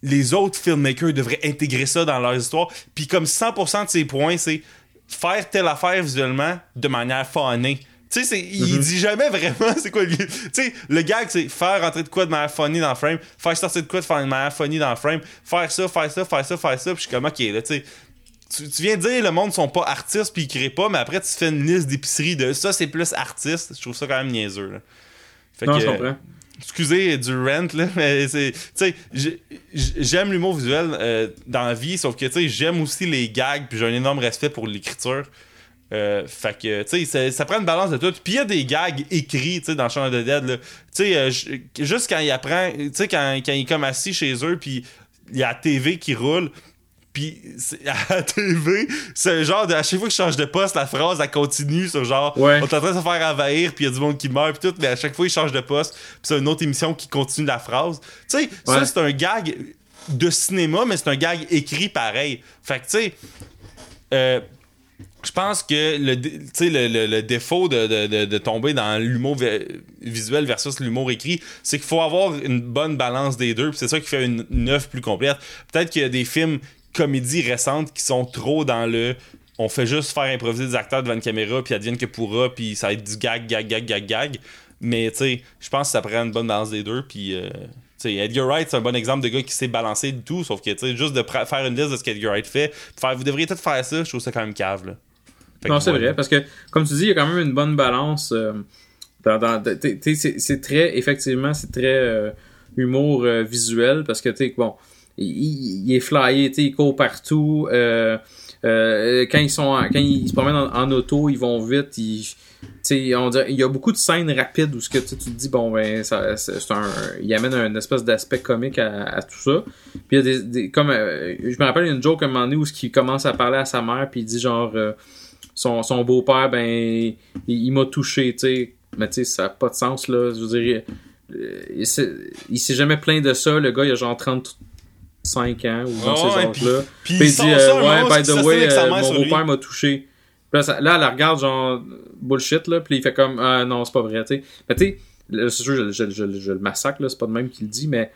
Les autres filmmakers devraient intégrer ça dans leur histoire. Puis comme 100% de ses points, c'est faire telle affaire visuellement de manière phonée. Tu sais, il dit jamais vraiment c'est quoi le. Tu sais, le gag, c'est faire rentrer de quoi de manière funny dans le frame, faire sortir de quoi de manière funny dans le frame, faire ça, faire ça, faire ça, faire ça, puis je suis comme, ok, là, tu sais. Tu, tu viens de dire le monde sont pas artistes puis ils créent pas, mais après tu fais une liste d'épiceries de ça c'est plus artiste. Je trouve ça quand même niaiseux. Là. Fait Non, que, je comprends. excusez du rent là mais c'est tu sais j'ai- j'aime l'humour visuel euh, dans la vie sauf que tu sais j'aime aussi les gags puis j'ai un énorme respect pour l'écriture euh, fait que tu sais ça, ça prend une balance de tout puis il y a des gags écrits tu sais dans Shaun of the Dead tu sais euh, juste quand il apprend tu sais quand, quand il est comme assis chez eux puis il y a la TV qui roule puis à la TV, c'est genre de. À chaque fois que je change de poste, la phrase, elle continue sur genre. Ouais. On est en train de se faire envahir, puis il y a du monde qui meurt, puis tout, mais à chaque fois, il change de poste, puis c'est une autre émission qui continue la phrase. Tu sais, ça, c'est un gag de cinéma, mais c'est un gag écrit pareil. Fait que, tu sais. euh, je pense que le, le, le- défaut de, de- de- tomber dans l'humour vi- visuel versus l'humour écrit, c'est qu'il faut avoir une bonne balance des deux. C'est ça qui fait une, une œuvre plus complète. Peut-être qu'il y a des films comédies récentes qui sont trop dans le on fait juste faire improviser des acteurs devant une caméra puis advienne que pourra puis ça va être du gag gag gag gag gag mais tu je pense que ça prend une bonne balance des deux puis euh, Edgar Wright c'est un bon exemple de gars qui sait balancer du tout sauf que juste de faire une liste de ce qu'Edgar Wright fait faire vous devriez tout faire ça je trouve ça quand même cave là Fait Non, c'est vrai, parce que, comme tu dis, il y a quand même une bonne balance. euh, dans, dans- c'est très, effectivement, c'est très euh, humour euh, visuel, parce que, tu bon, il, il- il est flyé, il court partout. euh, euh, quand ils sont, en- quand ils se promènent en, en auto, ils vont vite. Ils, on dirait- il y a beaucoup de scènes rapides où ce que tu te dis, bon, ben, ça, un, il amène un espèce d'aspect comique à, à tout ça. Puis il y a des, des- comme, euh, je me rappelle une joke à un moment donné où ce qui commence à parler à sa mère, puis il dit genre, euh, son, son beau-père, ben, il, il m'a touché, tu sais. Mais tu sais, ça n'a pas de sens, là. Je veux dire, euh, il s'est- il s'est jamais plaint de ça. Le gars, il a genre 35 ans ou dans Ouais, ces âges-là. puis il dit, euh, ouais, by the way, euh, mon beau-père m'a touché. Puis Là, ça- là, elle la regarde, genre, bullshit, là. Puis il fait comme, ah non, c'est pas vrai, tu sais. Mais tu sais, là, c'est sûr, je, je- je- je le massacre, là. C'est pas de même qu'il le dit, mais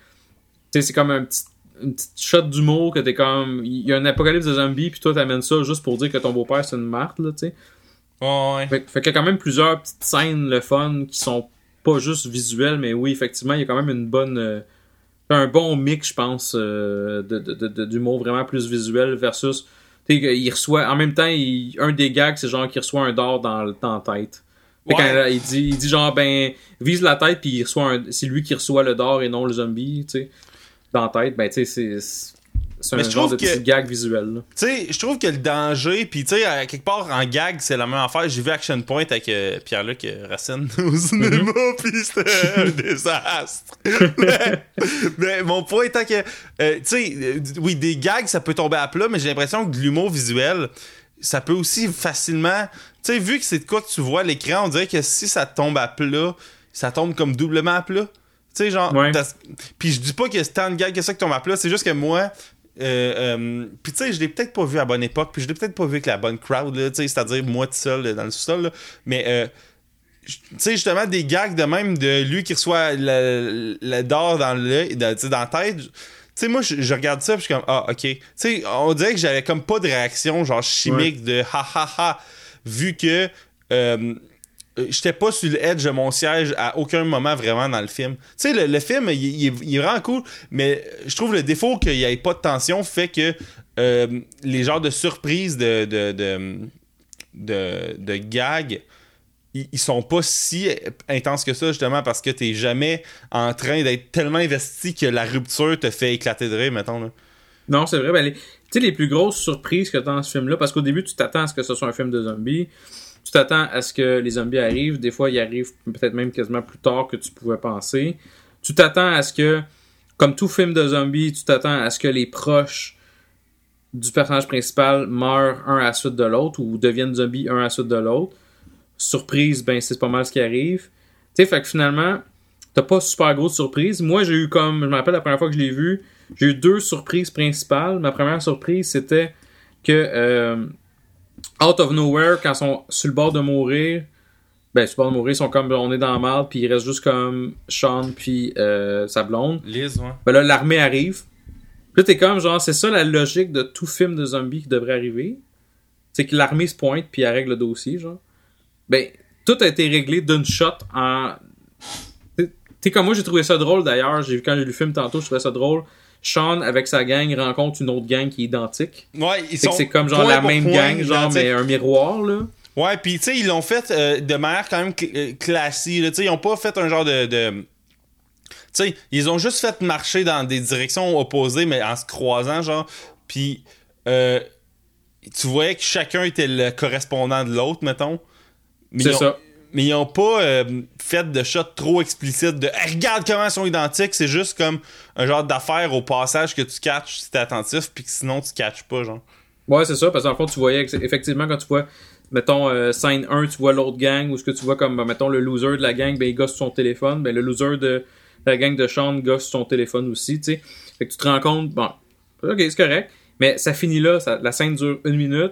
tu sais, c'est comme un petit, une petite shot d'humour que t'es comme. Il y a un apocalypse de zombies, puis toi, t'amènes ça juste pour dire que ton beau-père, c'est une marde, là, tu sais. Ouais, ouais. Fait, fait qu'il y a quand même plusieurs petites scènes, le fun, qui sont pas juste visuelles, mais oui, effectivement, il y a quand même une bonne. euh, un bon mix, je pense, euh, de, de, d'humour vraiment plus visuel versus. Tu sais, il reçoit. En même temps, il- un des gags, c'est genre qu'il reçoit un dard dans, le- tête. Fait Ouais. quand, il, dit, il dit genre, ben, vise la tête, puis il reçoit un. C'est lui qui reçoit le dard et non le zombie, tu sais. Dans la tête, ben, tu sais, c'est. Un je genre de que- petit gag visuel. Tu sais, je trouve que le danger, puis tu sais, quelque part en gag, c'est la même affaire. J'ai vu Action Point avec euh, Pierre-Luc euh, Racine au cinéma, puis c'était un désastre. mais, mais mon point étant que, euh, tu sais, oui, des gags, ça peut tomber à plat, mais j'ai l'impression que de l'humour visuel, ça peut aussi facilement. Tu sais, vu que c'est de quoi que tu vois à l'écran, on dirait que si ça tombe à plat, ça tombe comme doublement à plat. Tu sais, genre. Puis je dis pas que c'est tant de gags que ça qui tombe à plat, c'est juste que moi. Euh, euh, puis tu sais, je l'ai peut-être pas vu à la bonne époque, puis je l'ai peut-être pas vu avec la bonne crowd, là, tu sais, c'est-à-dire moi tout seul dans le sous-sol, là. mais euh, tu sais, justement, des gags de même de lui qui reçoit le, le d'or dans le dans, la tête. Tu sais, moi, je, je regarde ça, puis je suis comme, ah, ok. Tu sais, on dirait que j'avais comme pas de réaction, genre chimique, de ha ha ha, vu que euh, j'étais pas sur le edge de mon siège à aucun moment vraiment dans le film. Tu sais, le, le film, il, il il est vraiment cool, mais je trouve le défaut qu'il n'y ait pas de tension fait que euh, les genres de surprises de, de, de, de, gags, ils, sont pas si intenses que ça, justement, parce que t'es jamais en train d'être tellement investi que la rupture te fait éclater de rire, mettons. Non, c'est vrai. Ben, tu sais, les plus grosses surprises que tu dans ce film-là, parce qu'au début, tu t'attends à ce que ce soit un film de zombies. Tu t'attends à ce que les zombies arrivent. Des fois, ils arrivent peut-être même quasiment plus tard que tu pouvais penser. Tu t'attends à ce que, comme tout film de zombies, tu t'attends à ce que les proches du personnage principal meurent un à la suite de l'autre ou deviennent zombies un à la suite de l'autre. Surprise, ben c'est pas mal ce qui arrive. Tu sais, fait que finalement, t'as pas super grosse surprise. Moi, j'ai eu comme, je me rappelle la première fois que je l'ai vu, j'ai eu deux surprises principales. Ma première surprise, c'était que euh, out of nowhere, quand ils sont sur le bord de mourir, ben sur le bord de mourir, ils sont comme on est dans la merde, puis il reste juste comme Sean puis euh, sa blonde. Liz, ouais. Ben là, l'armée arrive. Puis là, t'es comme genre, c'est ça la logique de tout film de zombies qui devrait arriver. C'est que l'armée se pointe puis elle règle le dossier, genre. Ben, tout a été réglé d'une shot en. Tu sais, comme moi, j'ai trouvé ça drôle d'ailleurs. J'ai vu quand j'ai lu le film tantôt, je trouvais ça drôle. Sean, avec sa gang, rencontre une autre gang qui est identique. Ouais, ils sont. c'est comme genre la même point gang, genre, mais un miroir, là. Ouais, puis tu sais, ils l'ont fait euh, de manière quand même cl- euh, classique. là. Tu sais, ils ont pas fait un genre de. de- Tu sais, ils ont juste fait marcher dans des directions opposées, mais en se croisant, genre. Puis, euh, tu voyais que chacun était le correspondant de l'autre, mettons. C'est ça. Mais ils ont pas euh, fait de shot trop explicite de Hey, regarde comment ils sont identiques. C'est juste comme un genre d'affaire au passage que tu catches si t'es attentif, puis que sinon tu catches pas, genre. Ouais, c'est ça, parce qu'en fond, tu voyais effectivement quand tu vois, mettons, euh, scène 1, tu vois l'autre gang, ou ce que tu vois comme, ben, mettons, le loser de la gang, ben, il gosse son téléphone, ben, le loser de la gang de Sean gosse son téléphone aussi, tu sais. Fait que tu te rends compte, bon, ok, c'est correct, mais ça finit là, la scène dure une minute,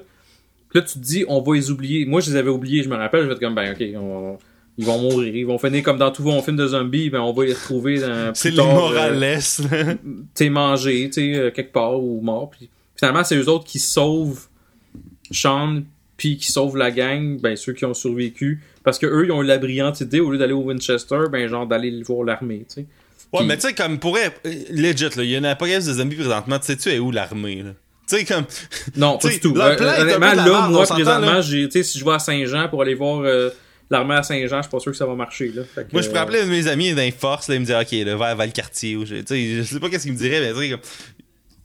puis là, tu te dis, on va les oublier. Moi, je les avais oubliés, je me rappelle, je vais être comme, ben, ok, on- ils vont mourir, ils vont finir comme dans tous vos films de zombies, ben, on va les retrouver dans. C'est les tard, euh, morales. t'es mangé, tu sais, euh, quelque part ou mort. Puis finalement, c'est eux autres qui sauvent Sean, puis qui sauvent la gang, ben ceux qui ont survécu, parce que eux, ils ont eu la brillante idée au lieu d'aller au Winchester, ben genre d'aller voir l'armée, tu sais. Ouais, mais tu sais, comme pour être euh, legit, là, il y a une apocalypse de zombies présentement. Tu sais-tu est où l'armée, là? Tu sais, comme. Non, pas du tout. Euh, peu honnêtement, là, moi, présentement, là. j'ai, si je vais à Saint-Jean pour aller voir euh, l'armée à Saint-Jean, je suis pas sûr que ça va marcher, là. Que, Moi, je pourrais euh, appeler un de mes amis d'un force, là, il me dirait, OK, là, va à Valcartier. Ou je, je sais pas qu'est-ce qu'il me dirait, mais tu sais, comme.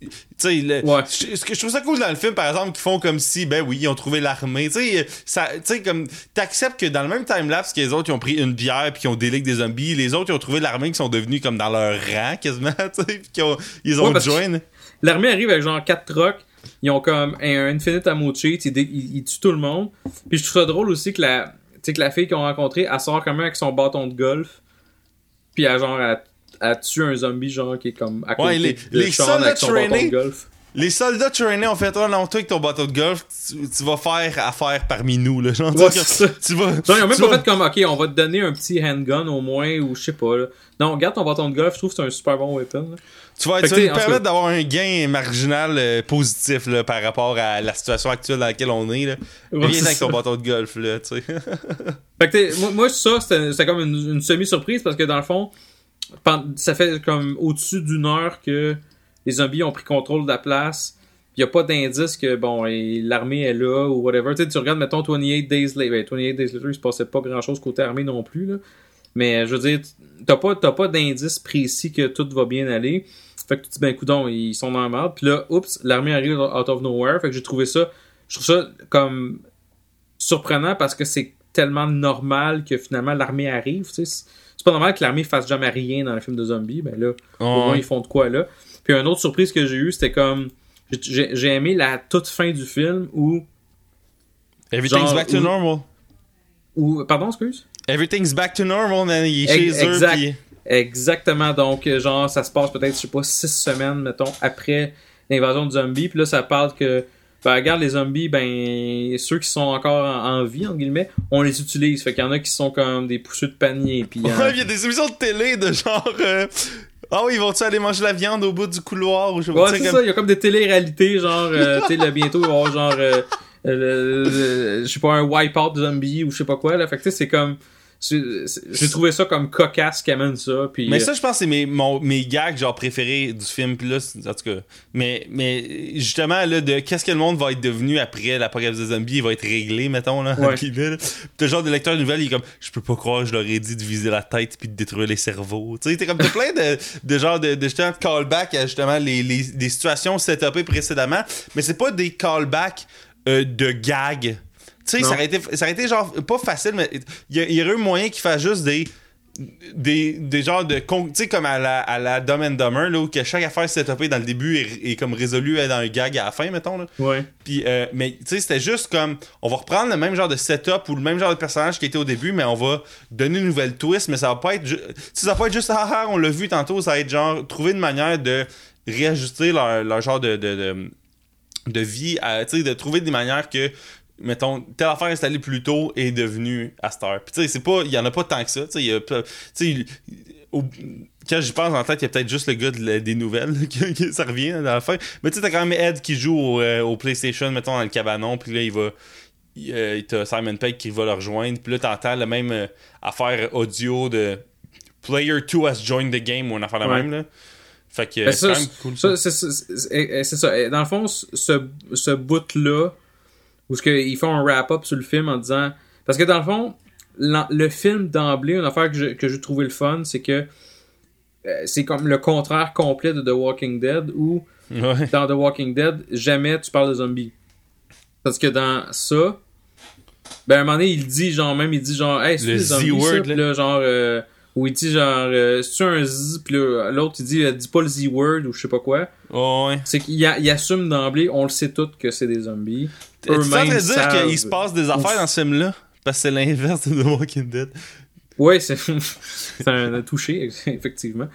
Tu sais, le- Ouais. je, trouve ça cool dans le film, par exemple, qu'ils font comme si, ben oui, ils ont trouvé l'armée. Tu sais, comme, t'acceptes que dans le même timelapse que les autres, ils ont pris une bière puis qu'ils ont délégué des zombies, les autres, ils ont trouvé l'armée qui sont devenus comme dans leur rang, quasiment, tu sais, puis qu'ils ont, ils ont Ouais, que-. L'armée arrive avec genre 4 trucks. Ils ont comme un infinite ammo de cheats. Ils, dé- ils- ils tuent tout le monde. Puis je trouve ça drôle aussi que la, tu sais, que la fille qu'ils ont rencontrée, elle sort quand même avec son bâton de golf. Puis elle, genre, elle, elle tue un zombie, genre, qui est comme à côté Ouais, les- de les Sean soldats avec son bâton traînés. de golf. Les soldats traînés ont fait, oh non, toi avec ton bateau de golf, tu, tu vas faire affaire parmi nous, là. Genre, Ouais, tu, c'est ça. tu vas. Genre, ils ont même pas vas- fait comme, ok, on va te donner un petit handgun au moins, ou je sais pas, là. Non, regarde ton bâton de golf, je trouve que c'est un super bon weapon, là. Tu vas, tu vas tout permettre d'avoir un gain marginal euh, positif là, par rapport à la situation actuelle dans laquelle on est. Là. Viens avec ton bâton de golf, là, tu sais. Fait que moi, moi, ça, c'était comme une, une semi-surprise parce que dans le fond, ça fait comme au-dessus d'une heure que les zombies ont pris contrôle de la place. Il y a pas d'indice que bon l'armée est là ou whatever. Tu sais, tu regardes, mettons, 28 Days Later. Ben, 28 Days Later, il se passait pas grand-chose côté armée non plus. Là. Mais je veux dire, t'as pas, t'as pas d'indice précis que tout va bien aller. Fait que tu te dis, ben, coudon, ils sont dans la merde. Puis là, oups, l'armée arrive out of nowhere. Fait que j'ai trouvé ça, je trouve ça comme surprenant parce que c'est tellement normal que finalement l'armée arrive. C'est pas normal que l'armée fasse jamais rien dans les films de zombies. Ben là, au moins ils font de quoi là. Puis une autre surprise que j'ai eue, c'était comme. j'ai- aimé la toute fin du film où. Everything's Genre, back to où- normal. pardon, excuse? Everything's back to normal, man. Il est chez eux. exact. Exactement. Donc, euh, genre, ça se passe peut-être, je sais pas, six semaines, mettons, après l'invasion de zombies. Puis là, ça parle que. Ben, regarde, les zombies, ben, ceux qui sont encore en, en vie, entre guillemets, on les utilise. Fait qu'il y en a qui sont comme des pousseux de panier. Puis, euh, il y a des émissions de télé de genre. euh, Ah oui, ils vont-tu aller manger la viande au bout du couloir ou je sais pas. Ouais, c'est comme- ça, il y a comme des télé-réalités, genre, euh, tu sais, là, bientôt, il va y avoir genre, euh, je sais pas, un wipe-out zombie ou je sais pas quoi, là. Fait que, tu sais, c'est comme, j'ai trouvé ça comme cocasse qui amène ça, puis... Mais euh, ça, je pense que c'est mes, mon- mes gags genre préférés du film. Puis là, en tout cas. Mais, mais justement, là, de qu'est-ce que le monde va être devenu après l'apocalypse des zombies, il va être réglé, mettons, là. Ouais. le genre de lecteur de nouvelles, il est comme, je peux pas croire, je leur ai dit de viser la tête puis de détruire les cerveaux. Tu sais, t'es comme, plein de, de genre de, de justement callbacks à justement les, les, les situations setupées précédemment. Mais c'est pas des callbacks euh, de gags. Tu sais, ça aurait, été, ça aurait été genre pas facile, mais il y, aurait eu moyen qu'il fasse juste des des, des genres de. Tu sais, comme à la, à la Dumb and Dumber, là, où que chaque affaire setupée dans le début est, est comme résolue dans un gag à la fin, mettons. Là. Ouais. Puis, euh, mais tu sais, c'était juste comme. On va reprendre le même genre de setup ou le même genre de personnage qui était au début, mais on va donner une nouvelle twist, mais ça va pas être. ju- ça va pas être juste, ah ah, on l'a vu tantôt, ça va être genre, trouver une manière de réajuster leur, leur genre de, de, de, de vie, à- sais, de trouver des manières que. Mettons, telle affaire installée plus tôt est devenue à cette heure. Puis tu sais, c'est pas. Il y en a pas tant que ça. Tu sais, quand j'y pense en tête, il y a peut-être juste le gars de la- des nouvelles que ça revient à la fin. Mais tu sais, t'as quand même Ed qui joue au, euh, au PlayStation, mettons, dans le cabanon, puis là, il va. Il, euh, t'as Simon Pegg qui va le rejoindre, puis là, t'entends la même euh, affaire audio de Player 2 has joined the game ou une affaire Ouais. même, là. Fait que c'est ça, quand même cool. ça, c'est c'est- c'est- c'est ça. Dans le fond, ce, ce bout-là, où ce que ils font un wrap-up sur le film en disant. Parce que dans le fond, le film d'emblée, une affaire que je- que j'ai trouvé le fun, c'est que euh, c'est comme le contraire complet de The Walking Dead, où Ouais. dans The Walking Dead, jamais tu parles de zombies. Parce que dans ça, ben à un moment donné, il dit genre même, il dit genre, hey, c'est Le des zombies, Z-word, ça? là. Puis là, genre, euh, ou il dit genre, euh, c'est un Z, puis là, l'autre il dit, euh, dis pas le Z-word ou je sais pas quoi. Ouais. C'est qu'il assume d'emblée, on le sait tous que c'est des zombies. Tu es en train de Eux-mêmes dire qu'il se passe des affaires dans ce film-là? Parce que c'est l'inverse de The Walking Dead. Ouais, c'est un touché, effectivement.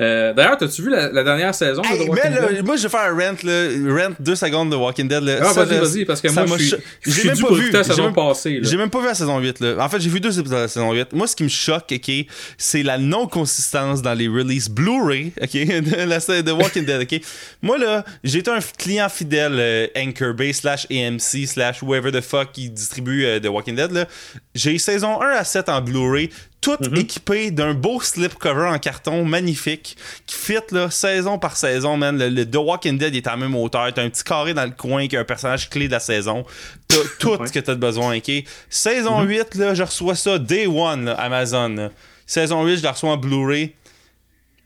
Euh, D'ailleurs, t'as-tu vu la, la dernière saison de The Walking là, Dead? moi, je vais faire un rent, là. Rent deux secondes de Walking Dead, là. Ah, vas-y, vas-y, parce que moi, je suis, je même dû pas vu. la saison même- passée. J'ai même pas vu la saison 8, là. En fait, j'ai vu deux épisodes de la saison 8. Moi, ce qui me choque, OK, c'est la non-consistance dans les releases Blu-ray, OK, de, la, de Walking Dead, OK. Moi, là, j'ai été un client fidèle euh, Anchor Bay slash AMC slash whoever the fuck qui distribue euh, The Walking Dead. J'ai saison 1 à 7 en Blu-ray, tout équipé d'un beau slipcover en carton magnifique qui fit là, saison par saison, man. Le, le The Walking Dead est à la même hauteur. T'as un petit carré dans le coin qui est un personnage clé de la saison. T'as tout Ouais. ce que t'as de besoin, ok? Saison 8, là, je reçois ça day one, là, Amazon. là. Saison 8, je la reçois en Blu-ray.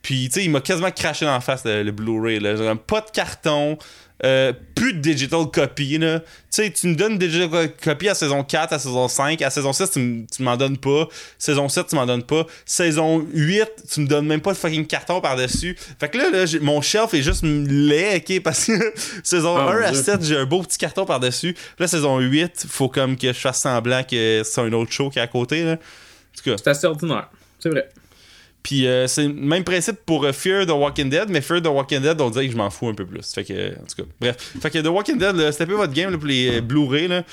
Puis, tu sais, il m'a quasiment craché dans la face, le, le Blu-ray. Pas de carton, euh, plus de digital copy. là. Tu sais, tu me donnes digital copy à saison 4, à saison 5. À saison 6, tu, m'en donnes pas. Saison 7, tu m'en donnes pas. Saison 8, tu me donnes même pas de fucking carton par-dessus. Fait que là, là mon shelf est juste laid, ok? Parce que saison Oh, 1 mon à Dieu. 7, j'ai un beau petit carton par-dessus. Là, saison 8, faut comme que je fasse semblant que c'est un autre show qui est à côté. Là. En tout cas. C'est assez ordinaire. C'est vrai. Puis euh, c'est le même principe pour euh, Fear the Walking Dead, mais Fear the Walking Dead, on dirait que je m'en fous un peu plus. Fait que, en tout cas, bref. Fait que The Walking Dead, pas votre game là, pour les euh, Blu-ray. Là.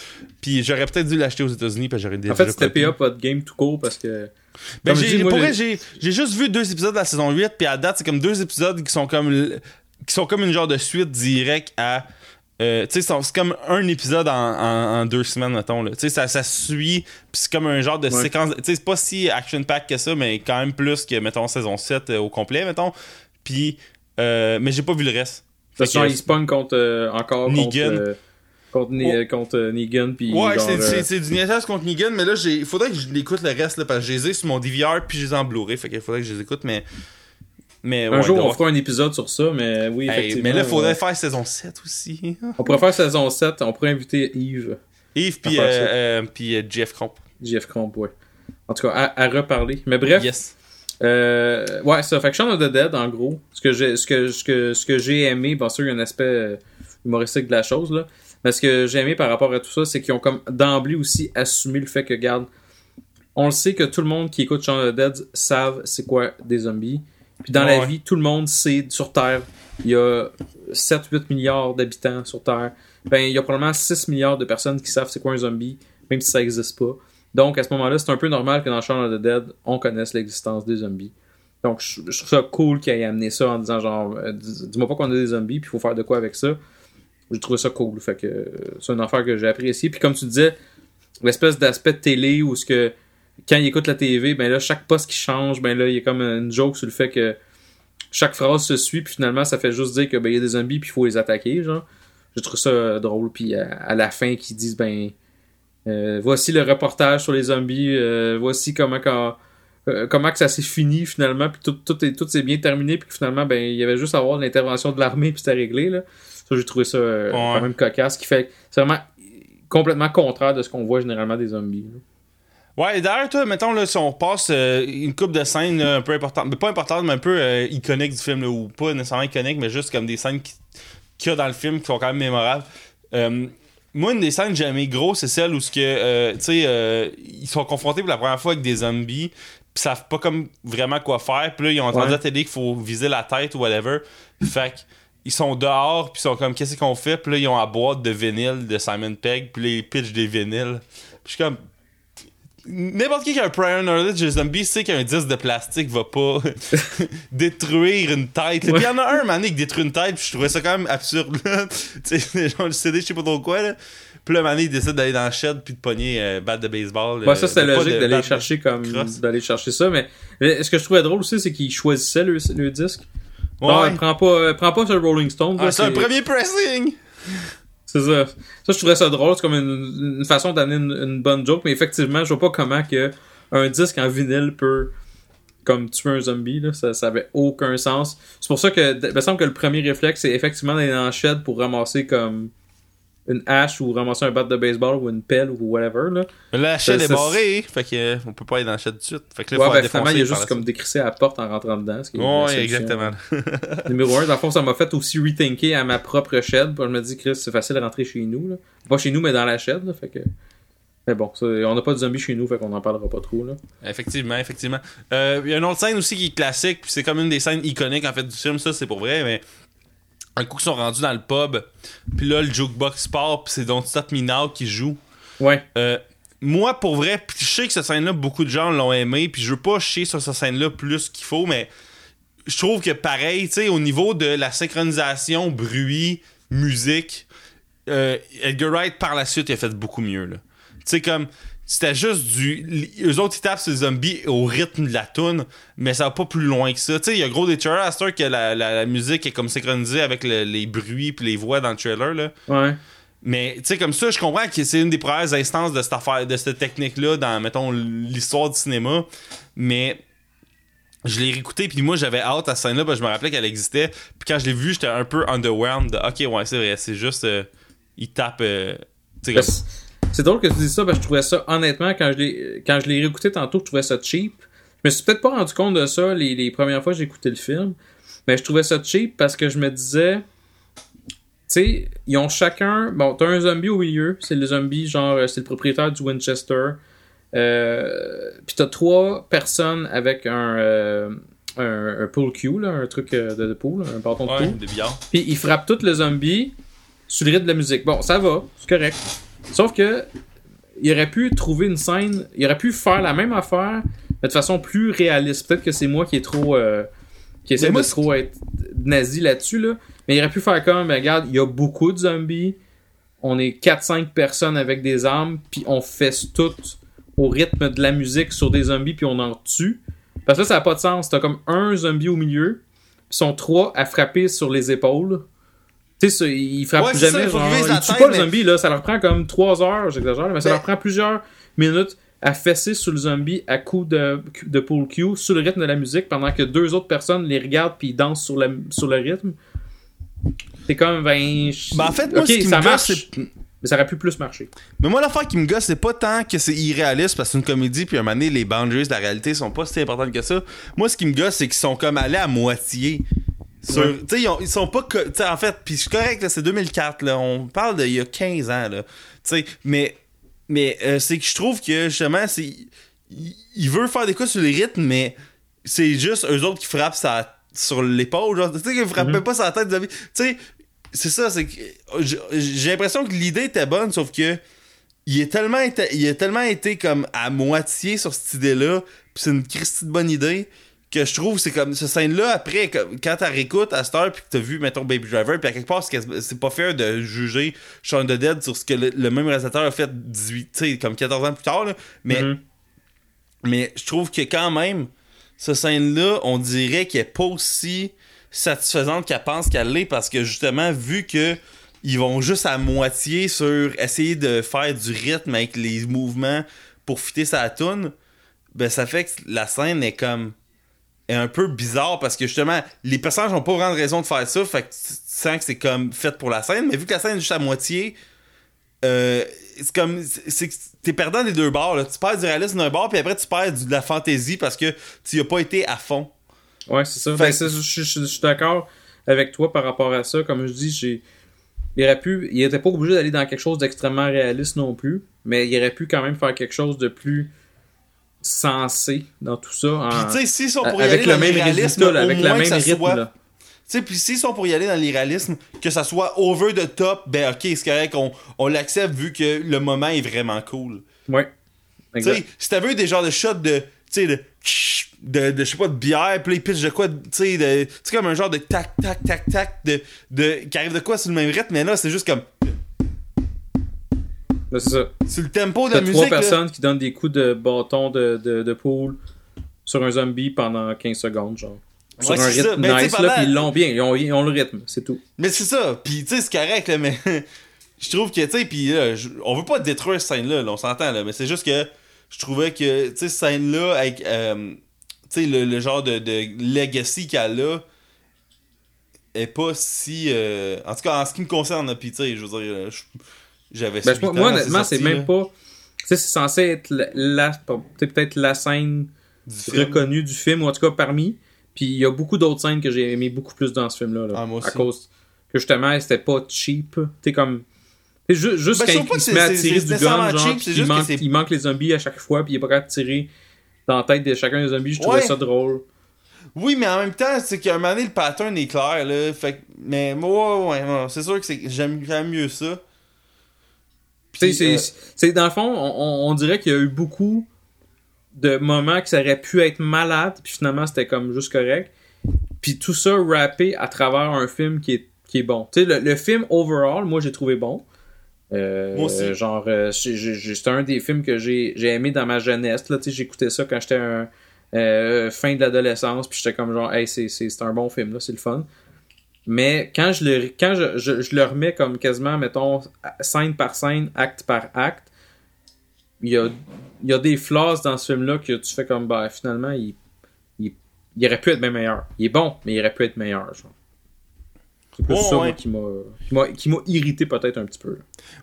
Puis j'aurais peut-être dû l'acheter aux États-Unis, parce que j'aurais En fait. PA pas de game tout court parce que. Ben, j'ai, pour vrai, j'ai, juste vu deux épisodes de la saison 8, puis à date, c'est comme deux épisodes qui sont comme qui sont comme une genre de suite directe à. Euh, tu sais, c'est comme un épisode en, en- en deux semaines, mettons. Tu sais, ça, ça suit, puis c'est comme un genre de Ouais. séquence. Tu sais, c'est pas si action-pack que ça, mais quand même plus que, mettons, saison 7 euh, au complet, mettons. Puis, euh, mais j'ai pas vu le reste. De toute façon, il spawn contre, encore Negan. contre, contre, Ni- Oh. contre Negan. Puis Ouais, genre, c'est, c'est, c'est du niaisage contre Negan, mais là, il faudrait que je l'écoute le reste, là, parce que je les ai sur mon DVR, puis je les ai en Blu-ray, fait qu'il faudrait que je les écoute, mais. Mais un ouais, jour, on fera un épisode sur ça, mais oui, Hey, effectivement. mais là, il faudrait faire saison 7 aussi. On pourrait faire saison 7, on pourrait inviter Yves, Yves puis euh, euh, euh, Jeff Cromp. JF Cromp, ouais. En tout cas, à, à reparler. Mais bref, Yes. euh, ouais, ça. Fait que Shaun of the Dead, en gros, ce que j'ai, ce que, ce que, ce que j'ai aimé, bien sûr, il y a un aspect humoristique de la chose, là. Mais ce que j'ai aimé par rapport à tout ça, c'est qu'ils ont comme d'emblée aussi assumé le fait que, garde, on le sait que tout le monde qui écoute Shaun of the Dead savent c'est quoi des zombies. Puis dans la Ouais. vie, tout le monde sait sur Terre, il y a 7-8 milliards d'habitants sur Terre. Ben, il y a probablement 6 milliards de personnes qui savent c'est quoi un zombie, même si ça n'existe pas. Donc, à ce moment-là, c'est un peu normal que dans Shaun of the Dead, on connaisse l'existence des zombies. Donc, je, je trouve ça cool qu'il ait amené ça en disant genre, euh, dis- dis-moi pas qu'on a des zombies, puis il faut faire de quoi avec ça. J'ai trouvé ça cool. Fait que euh, c'est une affaire que j'ai apprécié. Puis comme tu disais, l'espèce d'aspect de télé où ce que quand il écoute la TV, ben là, chaque poste qui change, ben là, il y a comme une joke sur le fait que chaque phrase se suit, puis finalement, ça fait juste dire que ben il y a des zombies, puis il faut les attaquer, genre. Je trouve ça euh, drôle. Puis à, à la fin, qu'ils disent ben euh, voici le reportage sur les zombies, euh, voici comment quand, euh, comment que ça s'est fini finalement, puis tout, tout, est, tout s'est bien terminé, puis que finalement, ben il y avait juste à avoir l'intervention de l'armée, puis c'était réglé, là. Ça, j'ai trouvé ça euh, Ouais. quand même cocasse, qui fait c'est vraiment complètement contraire de ce qu'on voit généralement des zombies. là. Ouais, d'ailleurs, toi, mettons, là, si on repasse euh, une coupe de scènes là, un peu importantes, mais pas importantes, mais un peu euh, iconiques du film, là, ou pas nécessairement iconiques, mais juste comme des scènes qui- qu'il y a dans le film qui sont quand même mémorables. Euh, moi, une des scènes que j'ai aimé gros, c'est celle où, ce que, euh, tu sais, euh, ils sont confrontés pour la première fois avec des zombies, pis savent pas comme vraiment quoi faire, puis là, ils ont entendu Ouais. à la télé qu'il faut viser la tête ou whatever. Fait que, ils sont dehors, puis ils sont comme, qu'est-ce qu'on fait? Puis là, ils ont la boîte de vinyle de Simon Pegg, puis là, ils pitchent des vinyles. Puis je suis comme, N'importe qui qui a un prior knowledge de zombie sait qu'un disque de plastique va pas détruire une tête. Puis il y en a un, man, qui détruit une tête, puis je trouvais ça quand même absurde. tu sais, genre le CD, je sais pas trop quoi, là. Puis là, Mané, il décide d'aller dans le shed puis de pogner euh, batte de baseball. Ouais, euh, ça c'était pas logique d'aller chercher comme d'aller chercher ça, mais mais ce que je trouvais drôle aussi, c'est qu'ils choisissaient le, le disque. Ouais. Non, prends pas, euh, prends pas sur Rolling Stone. Ah, c'est un premier pressing! C'est ça. Ça, je trouvais ça drôle. C'est comme une, façon d'amener une, bonne joke, mais effectivement, je vois pas comment que un disque en vinyle peut comme tuer un zombie. Là. Ça, avait aucun sens. C'est pour ça que, il me semble que le premier réflexe, c'est effectivement d'aller dans shed pour ramasser comme une hache ou ramasser un bat de baseball ou une pelle ou whatever. Là. Mais la chaîne est barrée, fait que euh, on peut pas aller dans la chaîne tout de suite. Fait que là, Ouais, faut ben, finalement, il a juste comme décrissé à la porte en rentrant dedans. Ce qui Ouais, exactement. Numéro 1, dans le fond, ça m'a fait aussi rethinker à ma propre. Puis je me dis, Chris, c'est facile de rentrer chez nous. Là. Pas chez nous, mais dans la. Là, fait que... Mais bon, ça, on n'a pas de zombies chez nous, fait qu'on n'en parlera pas trop. Là. Effectivement, effectivement. Euh, Il y a une autre scène aussi qui est classique, puis c'est comme une des scènes iconiques en fait du film, ça c'est pour vrai, mais un coup qu'ils sont rendus dans le pub, puis là le jukebox part, puis c'est Don't Stop Me Now qui joue. Ouais. Euh, moi, pour vrai, je sais que cette scène-là, beaucoup de gens l'ont aimé, puis je veux pas chier sur cette scène-là plus qu'il faut, mais je trouve que pareil, tu sais, au niveau de la synchronisation, bruit, musique, euh, Edgar Wright, par la suite, il a fait beaucoup mieux, là. Tu sais, comme, c'était juste du... Eux autres, ils tapent sur les zombies au rythme de la tune, mais ça va pas plus loin que ça. Tu sais, il y a gros des trailers à cette que la, la- la musique est comme synchronisée avec le- les bruits puis les voix dans le trailer, là. Ouais. Mais tu sais comme ça, je comprends que c'est une des premières instances de cette affaire, de cette technique-là dans mettons l'histoire du cinéma. Mais je l'ai réécouté puis moi j'avais hâte à cette scène-là parce que je me rappelais qu'elle existait. Puis quand je l'ai vu, j'étais un peu underwhelmed. De, ok ouais c'est vrai, c'est juste euh, il tape. euh, tu sais, comme- c'est- drôle que tu dises ça, parce que je trouvais ça, honnêtement, quand je l'ai quand je l'ai réécouté tantôt, je trouvais ça cheap. Je me suis peut-être pas rendu compte de ça les, les premières fois que j'ai écouté le film, mais je trouvais ça cheap parce que je me disais, tu sais, ils ont chacun, bon, t'as un zombie au milieu, c'est le zombie, genre, euh, c'est le propriétaire du Winchester, euh, puis t'as trois personnes avec un, euh, un, un pool cue, là, un truc euh, de, de pool, un bâton de ouais, pool. des billards. Puis il frappe tout le zombie sur le rythme de la musique. Bon, ça va, c'est correct. Sauf que il aurait pu trouver une scène, il aurait pu faire la même affaire, mais de façon plus réaliste. Peut-être que c'est moi qui est trop euh, qui essaie moi, de trop être nazi là-dessus là, mais il aurait pu faire comme ben, regarde, il y a beaucoup de zombies. On est 4-5 personnes avec des armes, puis on fait tout au rythme de la musique sur des zombies, puis on en tue. Parce que là, ça n'a pas de sens. T'as comme un zombie au milieu, puis sont trois à frapper sur les épaules. Tu sais, ils frappent Ouais, jamais. ça, genre, ils tête, pas le zombie, là. Ça leur prend comme 3 heures, j'exagère, mais ça Ben- leur prend plusieurs minutes à fesser sur le zombie à coups de, de pull cue sur le rythme de la musique pendant que deux autres personnes les regardent puis ils dansent sur, la, sur le rythme. C'est comme, ben. Ben, en fait, moi, ce qui me ça gosse, marche, mais ça aurait pu plus marcher. Mais moi, l'affaire qui me gosse, c'est pas tant que c'est irréaliste parce que c'est une comédie, puis à un moment donné, les boundaries de la réalité sont pas si importantes que ça. Moi, ce qui me gosse, c'est qu'ils sont comme allés à moitié. Sur, Ouais. Tu sais, ils, ont- ils sont pas. en fait, puis c'est correct, là, c'est 2004, là. On parle d'il y a 15 ans, là. Mais. Mais euh, c'est que je trouve que justement, c'est. Il, il veut faire des coups sur les rythmes, mais c'est juste eux autres qui frappent sa- sur l'épaule. Genre, tu sais, qu'ils frappent Mhm. même pas sur la tête de Tu sais, c'est ça, c'est que. J'ai l'impression que l'idée était bonne, sauf que il est tellement été, il a tellement été comme à moitié sur cette idée-là, puis c'est une Christie de bonne idée que je trouve c'est comme ce scène là après quand t'as réécoutes à cette heure puis que t'as vu mettons Baby Driver puis à quelque part c'est pas fair de juger Shaun the Dead sur ce que le, le même réalisateur a fait 18 tu sais comme 14 ans plus tard là. mais Mhm. mais je trouve que quand même, ce scène-là, on dirait qu'elle est pas aussi satisfaisante qu'elle pense qu'elle l'est parce que justement, vu que ils vont juste à moitié sur essayer de faire du rythme avec les mouvements pour fitter sa tune, ben ça fait que la scène est comme est un peu bizarre parce que justement les personnages n'ont pas vraiment de raison de faire ça fait que tu sens que c'est comme fait pour la scène mais vu que la scène est juste à moitié euh, c'est comme c'est t'es perdant des deux bords là. tu perds du réalisme d'un bord puis après tu perds de la fantaisie parce que tu y as pas été à fond Ouais, c'est ça. Fait Ben, je suis d'accord avec toi par rapport à ça. Comme je dis, j'ai. Il aurait pu. Il était pas obligé d'aller dans quelque chose d'extrêmement réaliste non plus. Mais il aurait pu quand même faire quelque chose de plus sensé dans tout ça. en- puis tu sais s'ils sont pour y avec aller le même résultat, là, avec le que même rythme. soit- là. Tu sais, puis s'ils sont pour y aller dans l'irréalisme, que ça soit over the top, ben ok, c'est correct, on, on l'accepte vu que le moment est vraiment cool. Ouais. Tu sais, si t'avais eu des genres de shots de, tu sais, de, de, de, je sais pas, de bière, puis là, ils pitchent de quoi, tu sais, de- comme un genre de tac, tac, tac, tac, de, de, qui arrive de quoi sur le même rythme, mais là, c'est juste comme, c'est ça. sur le tempo de la musique, trois là, personnes qui donnent des coups de bâton de, de, de poule sur un zombie pendant 15 secondes, genre. Sur Ouais, un c'est ça. rythme Ben, nice, pendant- là, pis ils l'ont bien. Ils ont, ils ont le rythme, c'est tout. mais c'est ça, puis tu sais, c'est correct, là, mais je trouve que, tu sais, puis là, je- on veut pas détruire cette scène-là, là, on s'entend, là, mais c'est juste que je trouvais que, tu sais, cette scène-là, avec, euh, tu sais, le, le genre de, de legacy qu'elle a, est pas si. euh, en tout cas, en ce qui me concerne, puis tu sais, je veux dire, euh, je- j'avais Ben, moi, honnêtement, c'est même pas. Tu sais, c'est censé être la, la- peut-être la scène du reconnue du film, ou en tout cas parmi. Puis il y a beaucoup d'autres scènes que j'ai aimé beaucoup plus dans ce film-là. là. Ah, moi à aussi. cause que justement, c'était pas cheap. Tu comme. tu sais, ju- juste Ben, quand il se met à tirer du gun, genre, cheap, il, juste que manque, c'est- il manque les zombies à chaque fois, puis il est pas capable de tirer dans la tête de chacun des zombies. Je trouvais Ouais. ça drôle. Oui, mais en même temps, c'est qu'à un moment donné, le pattern est clair, là. Fait mais moi, ouais, ouais, c'est sûr que j'aime mieux ça. Puis, c'est- euh, c'est dans le fond, on, on- dirait qu'il y a eu beaucoup de moments que ça aurait pu être malade, puis finalement c'était comme juste correct. Puis tout ça rappé à travers un film qui est, qui est bon. Tu sais, le, le film overall, moi j'ai trouvé bon. Euh, Moi aussi. Genre, euh, un des films que j'ai aimé dans ma jeunesse. Là, tu sais, j'écoutais ça quand j'étais un, euh, fin de l'adolescence, puis j'étais comme genre, hey, c'est un bon film, là, c'est le fun. Mais quand je le, quand je, je, le remets comme quasiment, mettons, scène par scène, acte par acte, il y a, y a des flaws dans ce film-là que tu fais comme, bah, finalement, il, il, il aurait pu être bien meilleur. Il est bon, mais il aurait pu être meilleur. genre. C'est plus Ouais, ça ouais. qui m'a qui irrité peut-être un petit peu.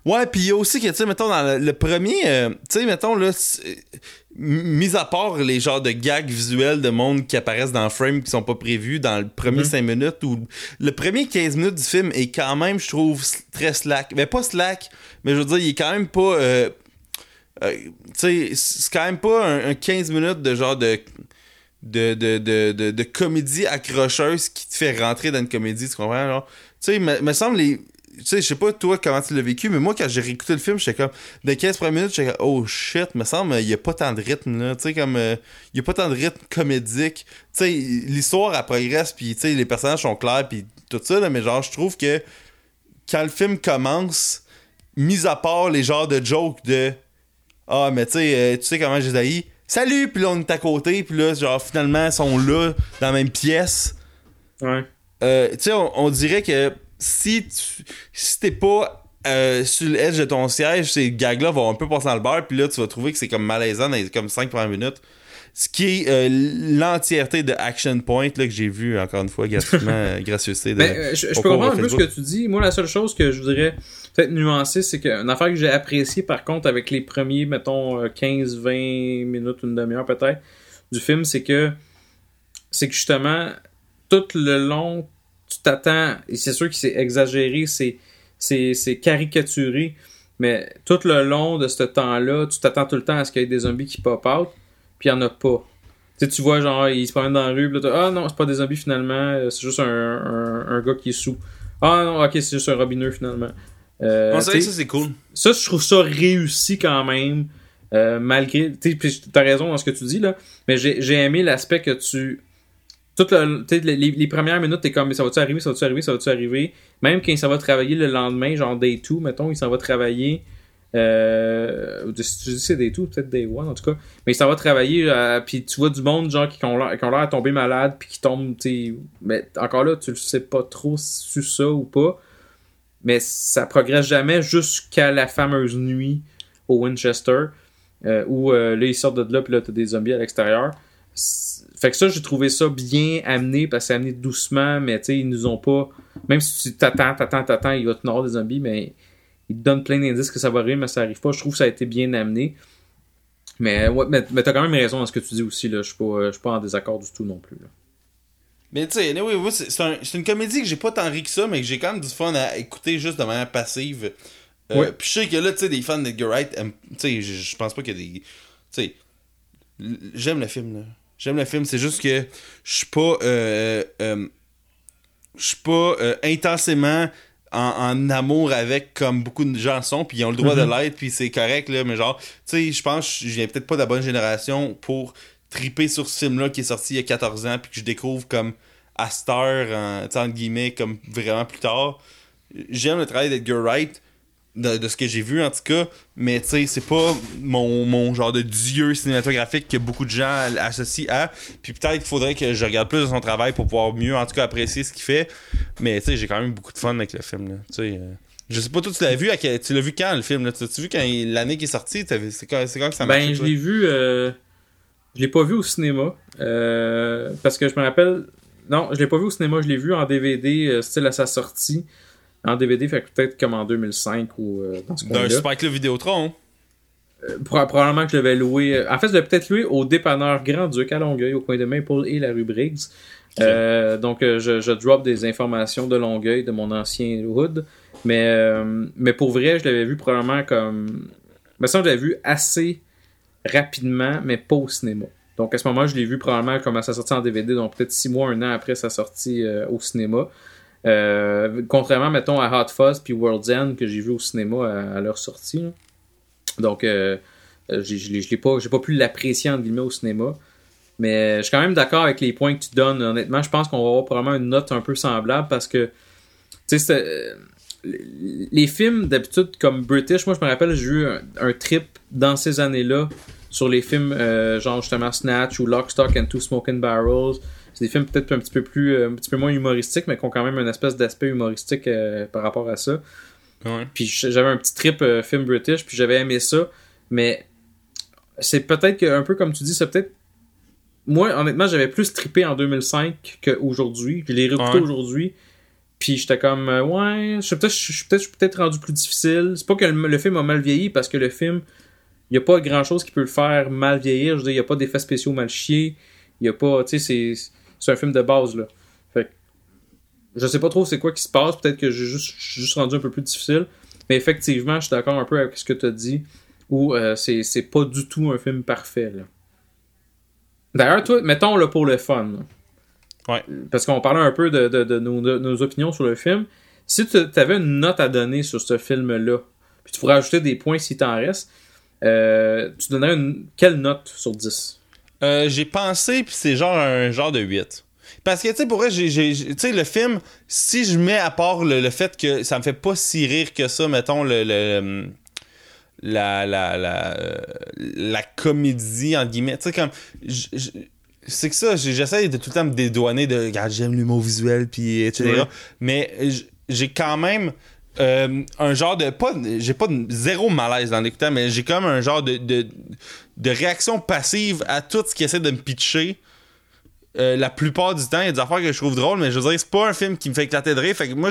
Ouais, puis il y a aussi que, tu sais, mettons, dans le, le premier, euh, tu sais, mettons, là, mis à part les genres de gags visuels de monde qui apparaissent dans le frame qui sont pas prévus dans le premier Mhm. 5 minutes ou le premier 15 minutes du film est quand même, je trouve, très slack. Mais pas slack, mais je veux dire, il est quand même pas. euh, euh, tu sais, c'est quand même pas un, un 15 minutes de genre de. De, de, de, de, de comédie accrocheuse qui te fait rentrer dans une comédie, tu comprends? Tu sais, me, me semble les, tu sais, je sais pas toi comment tu l'as vécu, mais moi quand j'ai réécouté le film, j'étais comme, les 15 premières minutes, j'étais comme, oh shit, me semble, il y a pas tant de rythme, là, tu sais, comme, euh, il y a pas tant de rythme comédique, tu sais, l'histoire, elle progresse, puis tu sais, les personnages sont clairs, puis tout ça, là, mais genre, je trouve que quand le film commence, mis à part les genres de jokes de, ah, mais tu sais, euh, tu sais comment les haïs, salut, puis là, on est à côté, puis là, genre, finalement, ils sont là, dans la même pièce, Ouais. euh, tu sais, on, on dirait que si tu si t'es pas euh, sur le edge de ton siège, ces gags-là vont un peu passer dans le bar, puis là, tu vas trouver que c'est comme malaisant dans les comme 5 premières minutes. Ce qui est euh, l'entièreté de Action Point là, que j'ai vu, encore une fois, gratuitement, euh, gracieuseté de. Ben, je, je peux comprendre un peu ce que tu dis. Moi, la seule chose que je voudrais peut-être nuancer, c'est qu'une affaire que j'ai appréciée, par contre, avec les premiers, mettons, euh, 15, 20 minutes, une demi-heure peut-être, du film, c'est que c'est que justement, tout le long, tu t'attends, et c'est sûr que c'est exagéré, c'est, c'est, c'est caricaturé, mais tout le long de ce temps-là, tu t'attends tout le temps à ce qu'il y ait des zombies qui pop out, puis il n'y en a pas. Tu tu vois, genre, ils se promènent dans la rue, pis là, ah non, c'est pas des zombies finalement, euh, c'est juste un, un, un gars qui est sous. Ah non, ok, c'est juste un robineux finalement. Euh, On que ça, c'est cool. ça, je trouve ça réussi quand même, euh, malgré. Tu t'as raison dans ce que tu dis, là, mais j'ai aimé l'aspect que tu. Le, les, les premières minutes, t'es comme, ça va-tu arriver, ça va-tu arriver, ça va-tu arriver? Même quand il s'en va travailler le lendemain, genre day 2, mettons, il s'en va travailler. Euh, si tu dis c'est day 2, peut-être day 1 en tout cas. Mais il s'en va travailler, euh, puis tu vois du monde, genre, qui ont l'air qui ont l'air à tomber malade, puis qui tombent, tu. Mais encore là, tu le sais pas trop si c'est ça ou pas mais ça progresse jamais jusqu'à la fameuse nuit au Winchester euh, où euh, là ils sortent de là puis là t'as des zombies à l'extérieur fait que ça j'ai trouvé ça bien amené parce que c'est amené doucement mais tu sais ils nous ont pas même si tu t'attends t'attends t'attends il va te nord des zombies mais il te donne plein d'indices que ça va arriver, mais ça arrive pas. Je trouve que ça a été bien amené. Mais, ouais, mais, t'as quand même raison dans ce que tu dis aussi, là. Je suis pas, pas en désaccord du tout non plus. Mais tu sais, anyway, oui, c'est un- une comédie que j'ai pas tant ri que ça, mais que j'ai quand même du fun à écouter juste de manière passive. Euh, Ouais. Puis je sais que là, tu sais, des fans d'Edgar Wright, tu sais, je pense pas qu'il y a des. Tu sais, j'aime le film, là. J'aime le film, c'est juste que je suis pas. euh, euh, je suis pas intensément en, en amour avec comme beaucoup de gens sont, puis ils ont le droit de l'être, puis c'est correct, là, mais genre, tu sais, je pense que je viens peut-être pas de la bonne génération pour triper sur ce film-là qui est sorti il y a 14 ans, puis que je découvre comme à Star, en, entre guillemets, comme vraiment plus tard. J'aime le travail d'Edgar Wright, de, de ce que j'ai vu en tout cas, mais tu sais, c'est pas mon, mon genre de dieu cinématographique que beaucoup de gens associent à. Puis peut-être qu'il faudrait que je regarde plus de son travail pour pouvoir mieux, en tout cas, apprécier ce qu'il fait. Mais tu sais, j'ai quand même beaucoup de fun avec le film. Là. Tu sais, euh, je sais pas, toi, tu l'as vu, à quel- tu l'as vu quand le film là? Tu l'as vu quand l'année qui est sortie? C'est quand, quand que ça Ben, je l'ai vu. euh, je l'ai pas vu au cinéma. euh, parce que je me rappelle. Non, je l'ai pas vu au cinéma, je l'ai vu en DVD, euh, style à sa sortie. En DVD, fait peut-être comme en 2005 ou euh, dans ce D'un. Spike le Vidéotron. Euh, pro- probablement que je l'avais loué. En fait, je l'avais peut-être loué au dépanneur Grand Duc à Longueuil, au coin de Maple et la rue Briggs. Donc, je, je drop des informations de Longueuil, de mon ancien hood. Mais, mais pour vrai, je l'avais vu probablement comme. Mais ça, je l'avais vu assez rapidement, mais pas au cinéma. Donc à ce moment, je l'ai vu probablement comme à sa sortie en DVD, donc peut-être six mois, un an après sa sortie euh, au cinéma. Euh, contrairement, mettons, à Hot Fuzz puis World's End que j'ai vu au cinéma à, leur sortie. Donc, euh, je l'ai pas, pas pu l'apprécier entre guillemets au cinéma. Mais je suis quand même d'accord avec les points que tu donnes. Honnêtement, je pense qu'on va avoir probablement une note un peu semblable parce que, tu sais, les films d'habitude comme British, moi je me rappelle, j'ai eu un, un trip dans ces années-là sur les films euh, genre justement Snatch ou Lock, Stock and Two Smoking Barrels. C'est des films peut-être un petit peu plus, euh, un petit peu moins humoristiques, mais qui ont quand même une espèce d'aspect humoristique euh, par rapport à ça. Ouais. Puis j'avais un petit trip euh, film British, puis j'avais aimé ça, mais c'est peut-être que, un peu comme tu dis, c'est peut-être. Moi, honnêtement, j'avais plus trippé en 2005 qu'aujourd'hui. Je l'ai réécouté Ouais. aujourd'hui. Puis j'étais comme, euh, ouais, je suis peut-être peut-être rendu plus difficile. C'est pas que le, le film a mal vieilli, parce que le film, il y a pas grand-chose qui peut le faire mal vieillir. Je veux dire, il y a pas d'effets spéciaux mal chiés. Il y a pas, tu sais, c'est un film de base, là. Fait que je sais pas trop c'est quoi qui se passe. Peut-être que j'ai juste, je suis juste rendu un peu plus difficile. Mais effectivement, je suis d'accord un peu avec ce que tu as dit. Où euh, c'est c'est pas du tout un film parfait. là. D'ailleurs, toi, mettons là, pour le fun. là. Ouais. Parce qu'on parlait un peu de, de- de nos, de nos opinions sur le film. Si tu avais une note à donner sur ce film-là, puis tu pourrais ajouter des points s'il t'en reste, euh, tu donnerais une, quelle note sur 10 Euh, j'ai pensé, puis c'est genre un genre de 8. Parce que, tu sais, pour vrai, j'ai, j'ai- j'ai- tu sais, le film, si je mets à part le, le fait que ça me fait pas si rire que ça, mettons, le, le- la, la, la, euh, la comédie, entre guillemets, tu sais, comme, j- j- c'est que ça, j'essaie de tout le temps me dédouaner de, regarde, j'aime l'humour visuel, puis etc. Mais j'ai quand même euh, un genre de, pas, j'ai pas de, zéro malaise dans l'écoutant, mais j'ai comme un genre de, de, de réaction passive à tout ce qui essaie de me pitcher. Euh, la plupart du temps, il y a des affaires que je trouve drôles, mais je veux dire, c'est pas un film qui me fait éclater de rire. Fait que moi,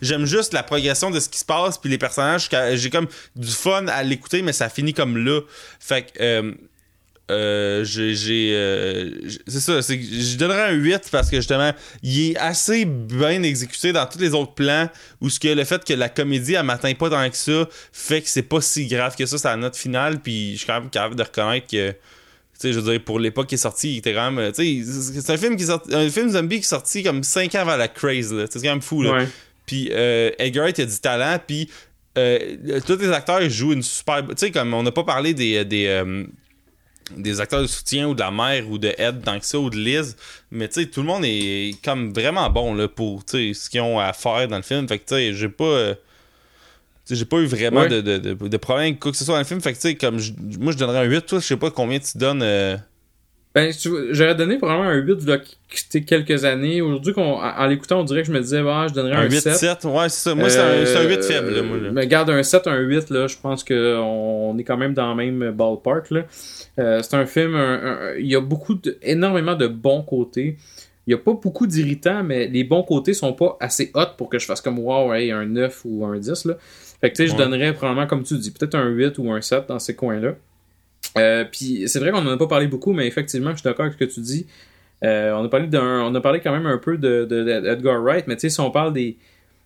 j'aime juste la progression de ce qui se passe, puis les personnages. J'ai comme du fun à l'écouter, mais ça finit comme là. Fait que. euh, euh, j'ai euh, c'est ça c'est je donnerais un 8 parce que justement il est assez bien exécuté dans tous les autres plans où ce que le fait que la comédie elle m'atteint pas tant que ça fait que c'est pas si grave que ça c'est la note finale puis je suis quand même capable de reconnaître que tu sais je veux dire pour l'époque qui est sorti il était quand même tu sais c'est un film qui est sorti, un film zombie qui est sorti comme 5 ans avant la craze là c'est quand même fou là Ouais. puis euh, Edgar Wright, il a du talent, puis euh, tous les acteurs ils jouent une super. Tu sais, comme on n'a pas parlé des. des euh, des acteurs de soutien ou de la mère ou de Ed tant que ça ou de Liz. Mais tu sais tout le monde est comme vraiment bon là pour tu sais ce qu'ils ont à faire dans le film. Fait que tu sais j'ai pas euh, j'ai pas eu vraiment Ouais. de, de, de, de problème quoi que ce soit dans le film. Fait que tu sais comme moi je donnerais un 8 toi je sais pas combien tu donnes euh, Ben, j'aurais donné probablement un 8 il y a qu- quelques années. Aujourd'hui, qu'on- en, en l'écoutant, on dirait que je me disais, bah, je donnerais un un, 8 7. 7 ouais c'est ça moi c'est un, un 8 faible là, moi là. Euh, Mais garde un 7, un 8, là, je pense qu'on est quand même dans le même ballpark. Là. Euh, c'est un film, il y a beaucoup de, énormément de bons côtés. Il n'y a pas beaucoup d'irritants, mais les bons côtés sont pas assez hot pour que je fasse comme wow, hey, un 9 ou un 10. Là. Fait que tu sais, je donnerais probablement, comme tu dis, peut-être un 8 ou un 7 dans ces coins-là. Euh, puis c'est vrai qu'on en a pas parlé beaucoup, mais effectivement, je suis d'accord avec ce que tu dis. Euh, on a parlé d'un, on a parlé quand même un peu de, de, de Edgar Wright, mais tu sais, si on parle des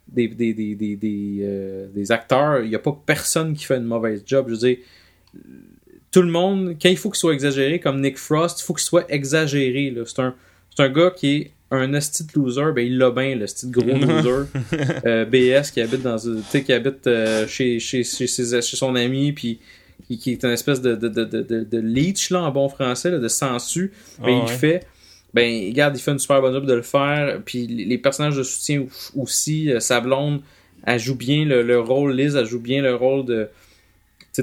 des, des, des, des, des, euh, des acteurs, il n'y a pas personne qui fait une mauvaise job. Je veux dire, tout le monde, quand il faut qu'il soit exagéré, comme Nick Frost, il faut qu'il soit exagéré. là. C'est un, c'est un gars qui est un esti de loser, ben il l'a bien, le style gros loser. Euh, BS qui habite dans, qui habite euh, chez, chez, chez, ses- chez son ami, puis qui, qui est une espèce de, de, de, de, de, leech, là, en bon français, là, de sensu. Ben, Ah il ouais. fait. Ben, regarde, il fait une super bonne job de le faire. Puis les personnages de soutien au- aussi, euh, sa blonde, elle joue bien le, le rôle, Liz, elle joue bien le rôle de,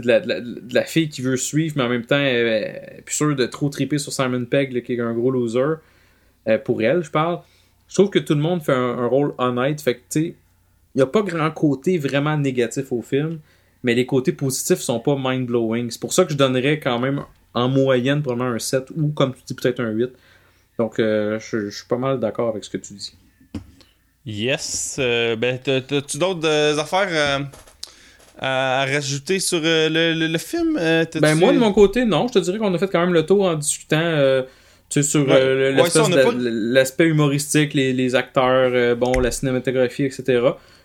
la, de, la, de la fille qui veut suivre, mais en même temps, elle, elle est plus sûre de trop triper sur Simon Pegg, là, qui est un gros loser. Euh, pour elle, je parle. Je trouve que tout le monde fait un, un rôle honnête. Fait que, tu sais, il n'y a pas grand côté vraiment négatif au film, mais les côtés positifs sont pas mind-blowing. C'est pour ça que je donnerais quand même en moyenne probablement un 7 ou, comme tu dis, peut-être un 8. Donc, euh, je, je suis pas mal d'accord avec ce que tu dis. Yes. Euh, ben, t'as- t'as-tu d'autres euh, affaires à, à rajouter sur le, le, le film? Ben, moi, de mon côté, non. Je te dirais qu'on a fait quand même le tour en discutant tu sais, sur Ouais. euh, Ouais, pas- l'aspect humoristique, les, les acteurs, euh, bon, la cinématographie, etc.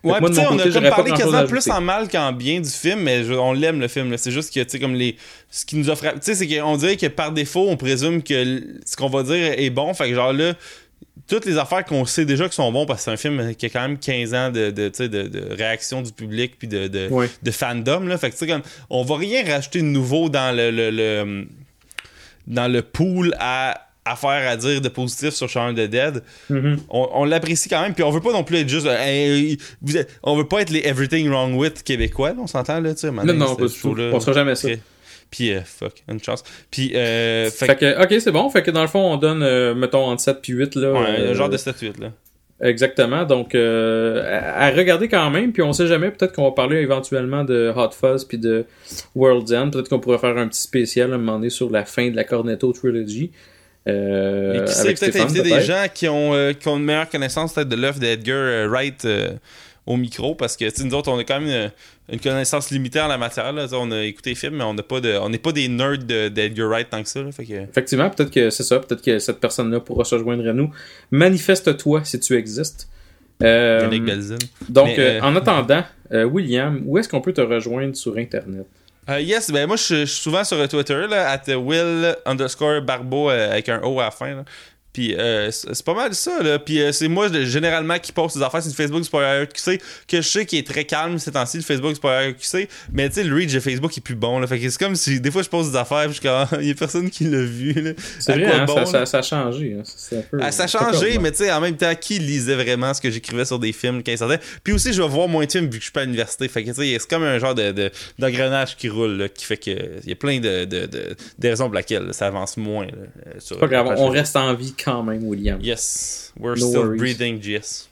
Ouais, moi, de mon on a comme parlé quasiment plus en mal qu'en bien du film, mais je- on l'aime le film. C'est juste que, tu sais, comme les. Ce qui nous frappé. Tu sais, c'est qu'on dirait que par défaut, on présume que ce qu'on va dire est bon. Fait que, genre là, toutes les affaires qu'on sait déjà qui sont bons, parce que c'est un film qui a quand même 15 ans de, de, de, de réaction du public puis de, de, fandom, là. Fait que, tu sais, comme. On va rien rajouter de nouveau dans le. le- le- dans le pool à affaires à dire de positif sur Shaun the Dead Mhm. on, on l'apprécie quand même puis on veut pas non plus être juste euh, Hey, vous êtes- on veut pas être les everything wrong with québécois là, on s'entend là tu sais Non, non, pas du tout. On sera jamais ça. puis euh, fuck une chance puis euh, fait, Fait que, ok, c'est bon. Fait que dans le fond, on donne, euh, mettons, entre 7 puis 8. Là, ouais, un genre de statut là Exactement. Donc, euh, à, à regarder quand même. Puis on sait jamais. Peut-être qu'on va parler éventuellement de Hot Fuzz puis de World's End. Peut-être qu'on pourrait faire un petit spécial à un moment donné sur la fin de la Cornetto Trilogy. Euh, et qui sait peut-être inviter des gens qui ont, euh, qui ont une meilleure connaissance peut-être de l'œuvre d'Edgar euh, Wright euh, au micro parce que nous autres on a quand même une, une connaissance limitée en la matière là. On a écouté les films mais on n'a pas de on n'est pas des nerds de- d'Edgar Wright tant que ça là. fait que Effectivement, peut-être que c'est ça. Peut-être que cette personne-là pourra se joindre à nous. Manifeste-toi si tu existes. Donc, Mais, en attendant, William, où est-ce qu'on peut te rejoindre sur Internet? Euh, yes, ben moi je suis- souvent sur Twitter là, at Will underscore Barbeau euh, avec un O à la fin. Là. Puis euh, c'est pas mal ça là. Puis euh, c'est moi généralement qui poste des affaires sur Facebook Spoiler QC que je sais qui est très calme ces temps-ci le Facebook Spoiler QC. Mais tu sais le reach de Facebook est plus bon là. Fait que c'est comme si des fois je poste des affaires puis je comme Ah, il y a personne qui l'a vu là. C'est vrai, hein, bon, ça, ça- ça a changé. hein. Peu- Ah, ça a changé, mais tu sais, en même temps, qui lisait vraiment ce que j'écrivais sur des films quand ils sortaient? Puis aussi, je vais voir moins de films vu que je suis pas à l'université. Fait que tu sais, c'est comme un genre de, de- d'engrenage qui roule, là, qui fait que il y a plein de, de, raisons pour lesquelles ça avance moins. Là, euh, sur pas grave, on reste en vie quand même, William. Yes, we're No still worries. breathing, JS.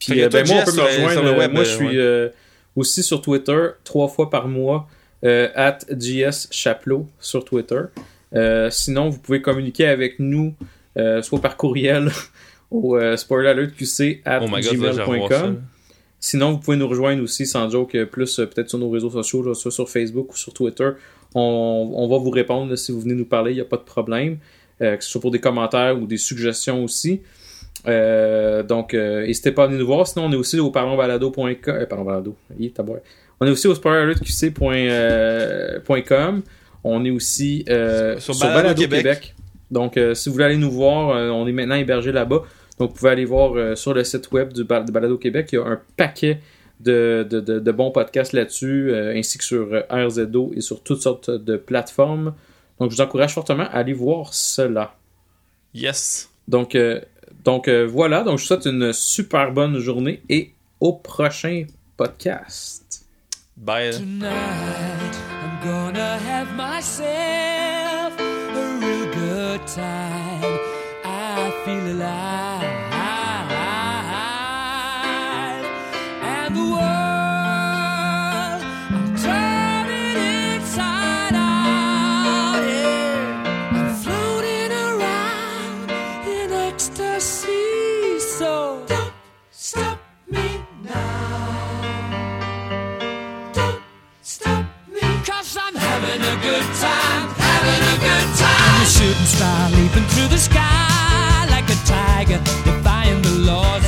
Puis euh, ben, moi, on peut me sur- rejoindre. sur le euh, web, moi, euh, je suis ouais. euh, aussi sur Twitter trois fois par mois, euh, at JS Chaplot sur Twitter. Euh, sinon, vous pouvez communiquer avec nous, euh, soit par courriel au euh, spoileralertqc at Oh gmail.com. Sinon, vous pouvez nous rejoindre aussi, sans joke, euh, plus euh, peut-être sur nos réseaux sociaux, là, soit sur Facebook ou sur Twitter. On, on va vous répondre là, si vous venez nous parler, il n'y a pas de problème. Euh, que ce soit pour des commentaires ou des suggestions aussi. Euh, donc, euh, n'hésitez pas à venir nous voir. Sinon, on est aussi au parlonsbalado.com. Pardon, balado. On est aussi au spoileralertqc.com. On est aussi euh, Sur sur, Balado Balado, Québec. Québec. Donc, euh, si vous voulez aller nous voir, euh, on est maintenant hébergé là-bas. Donc, vous pouvez aller voir sur le site web du de Balado Québec. Il y a un paquet de, de, de- bons podcasts là-dessus, ainsi que sur RZO et sur toutes sortes de plateformes. Donc, je vous encourage fortement à aller voir cela. Yes. Donc, euh, donc euh, voilà. Donc, je vous souhaite une super bonne journée et au prochain podcast. Bye. Tonight I'm gonna have myself a real good time. I feel alive. shooting star leaping through the sky like a tiger, defying the laws.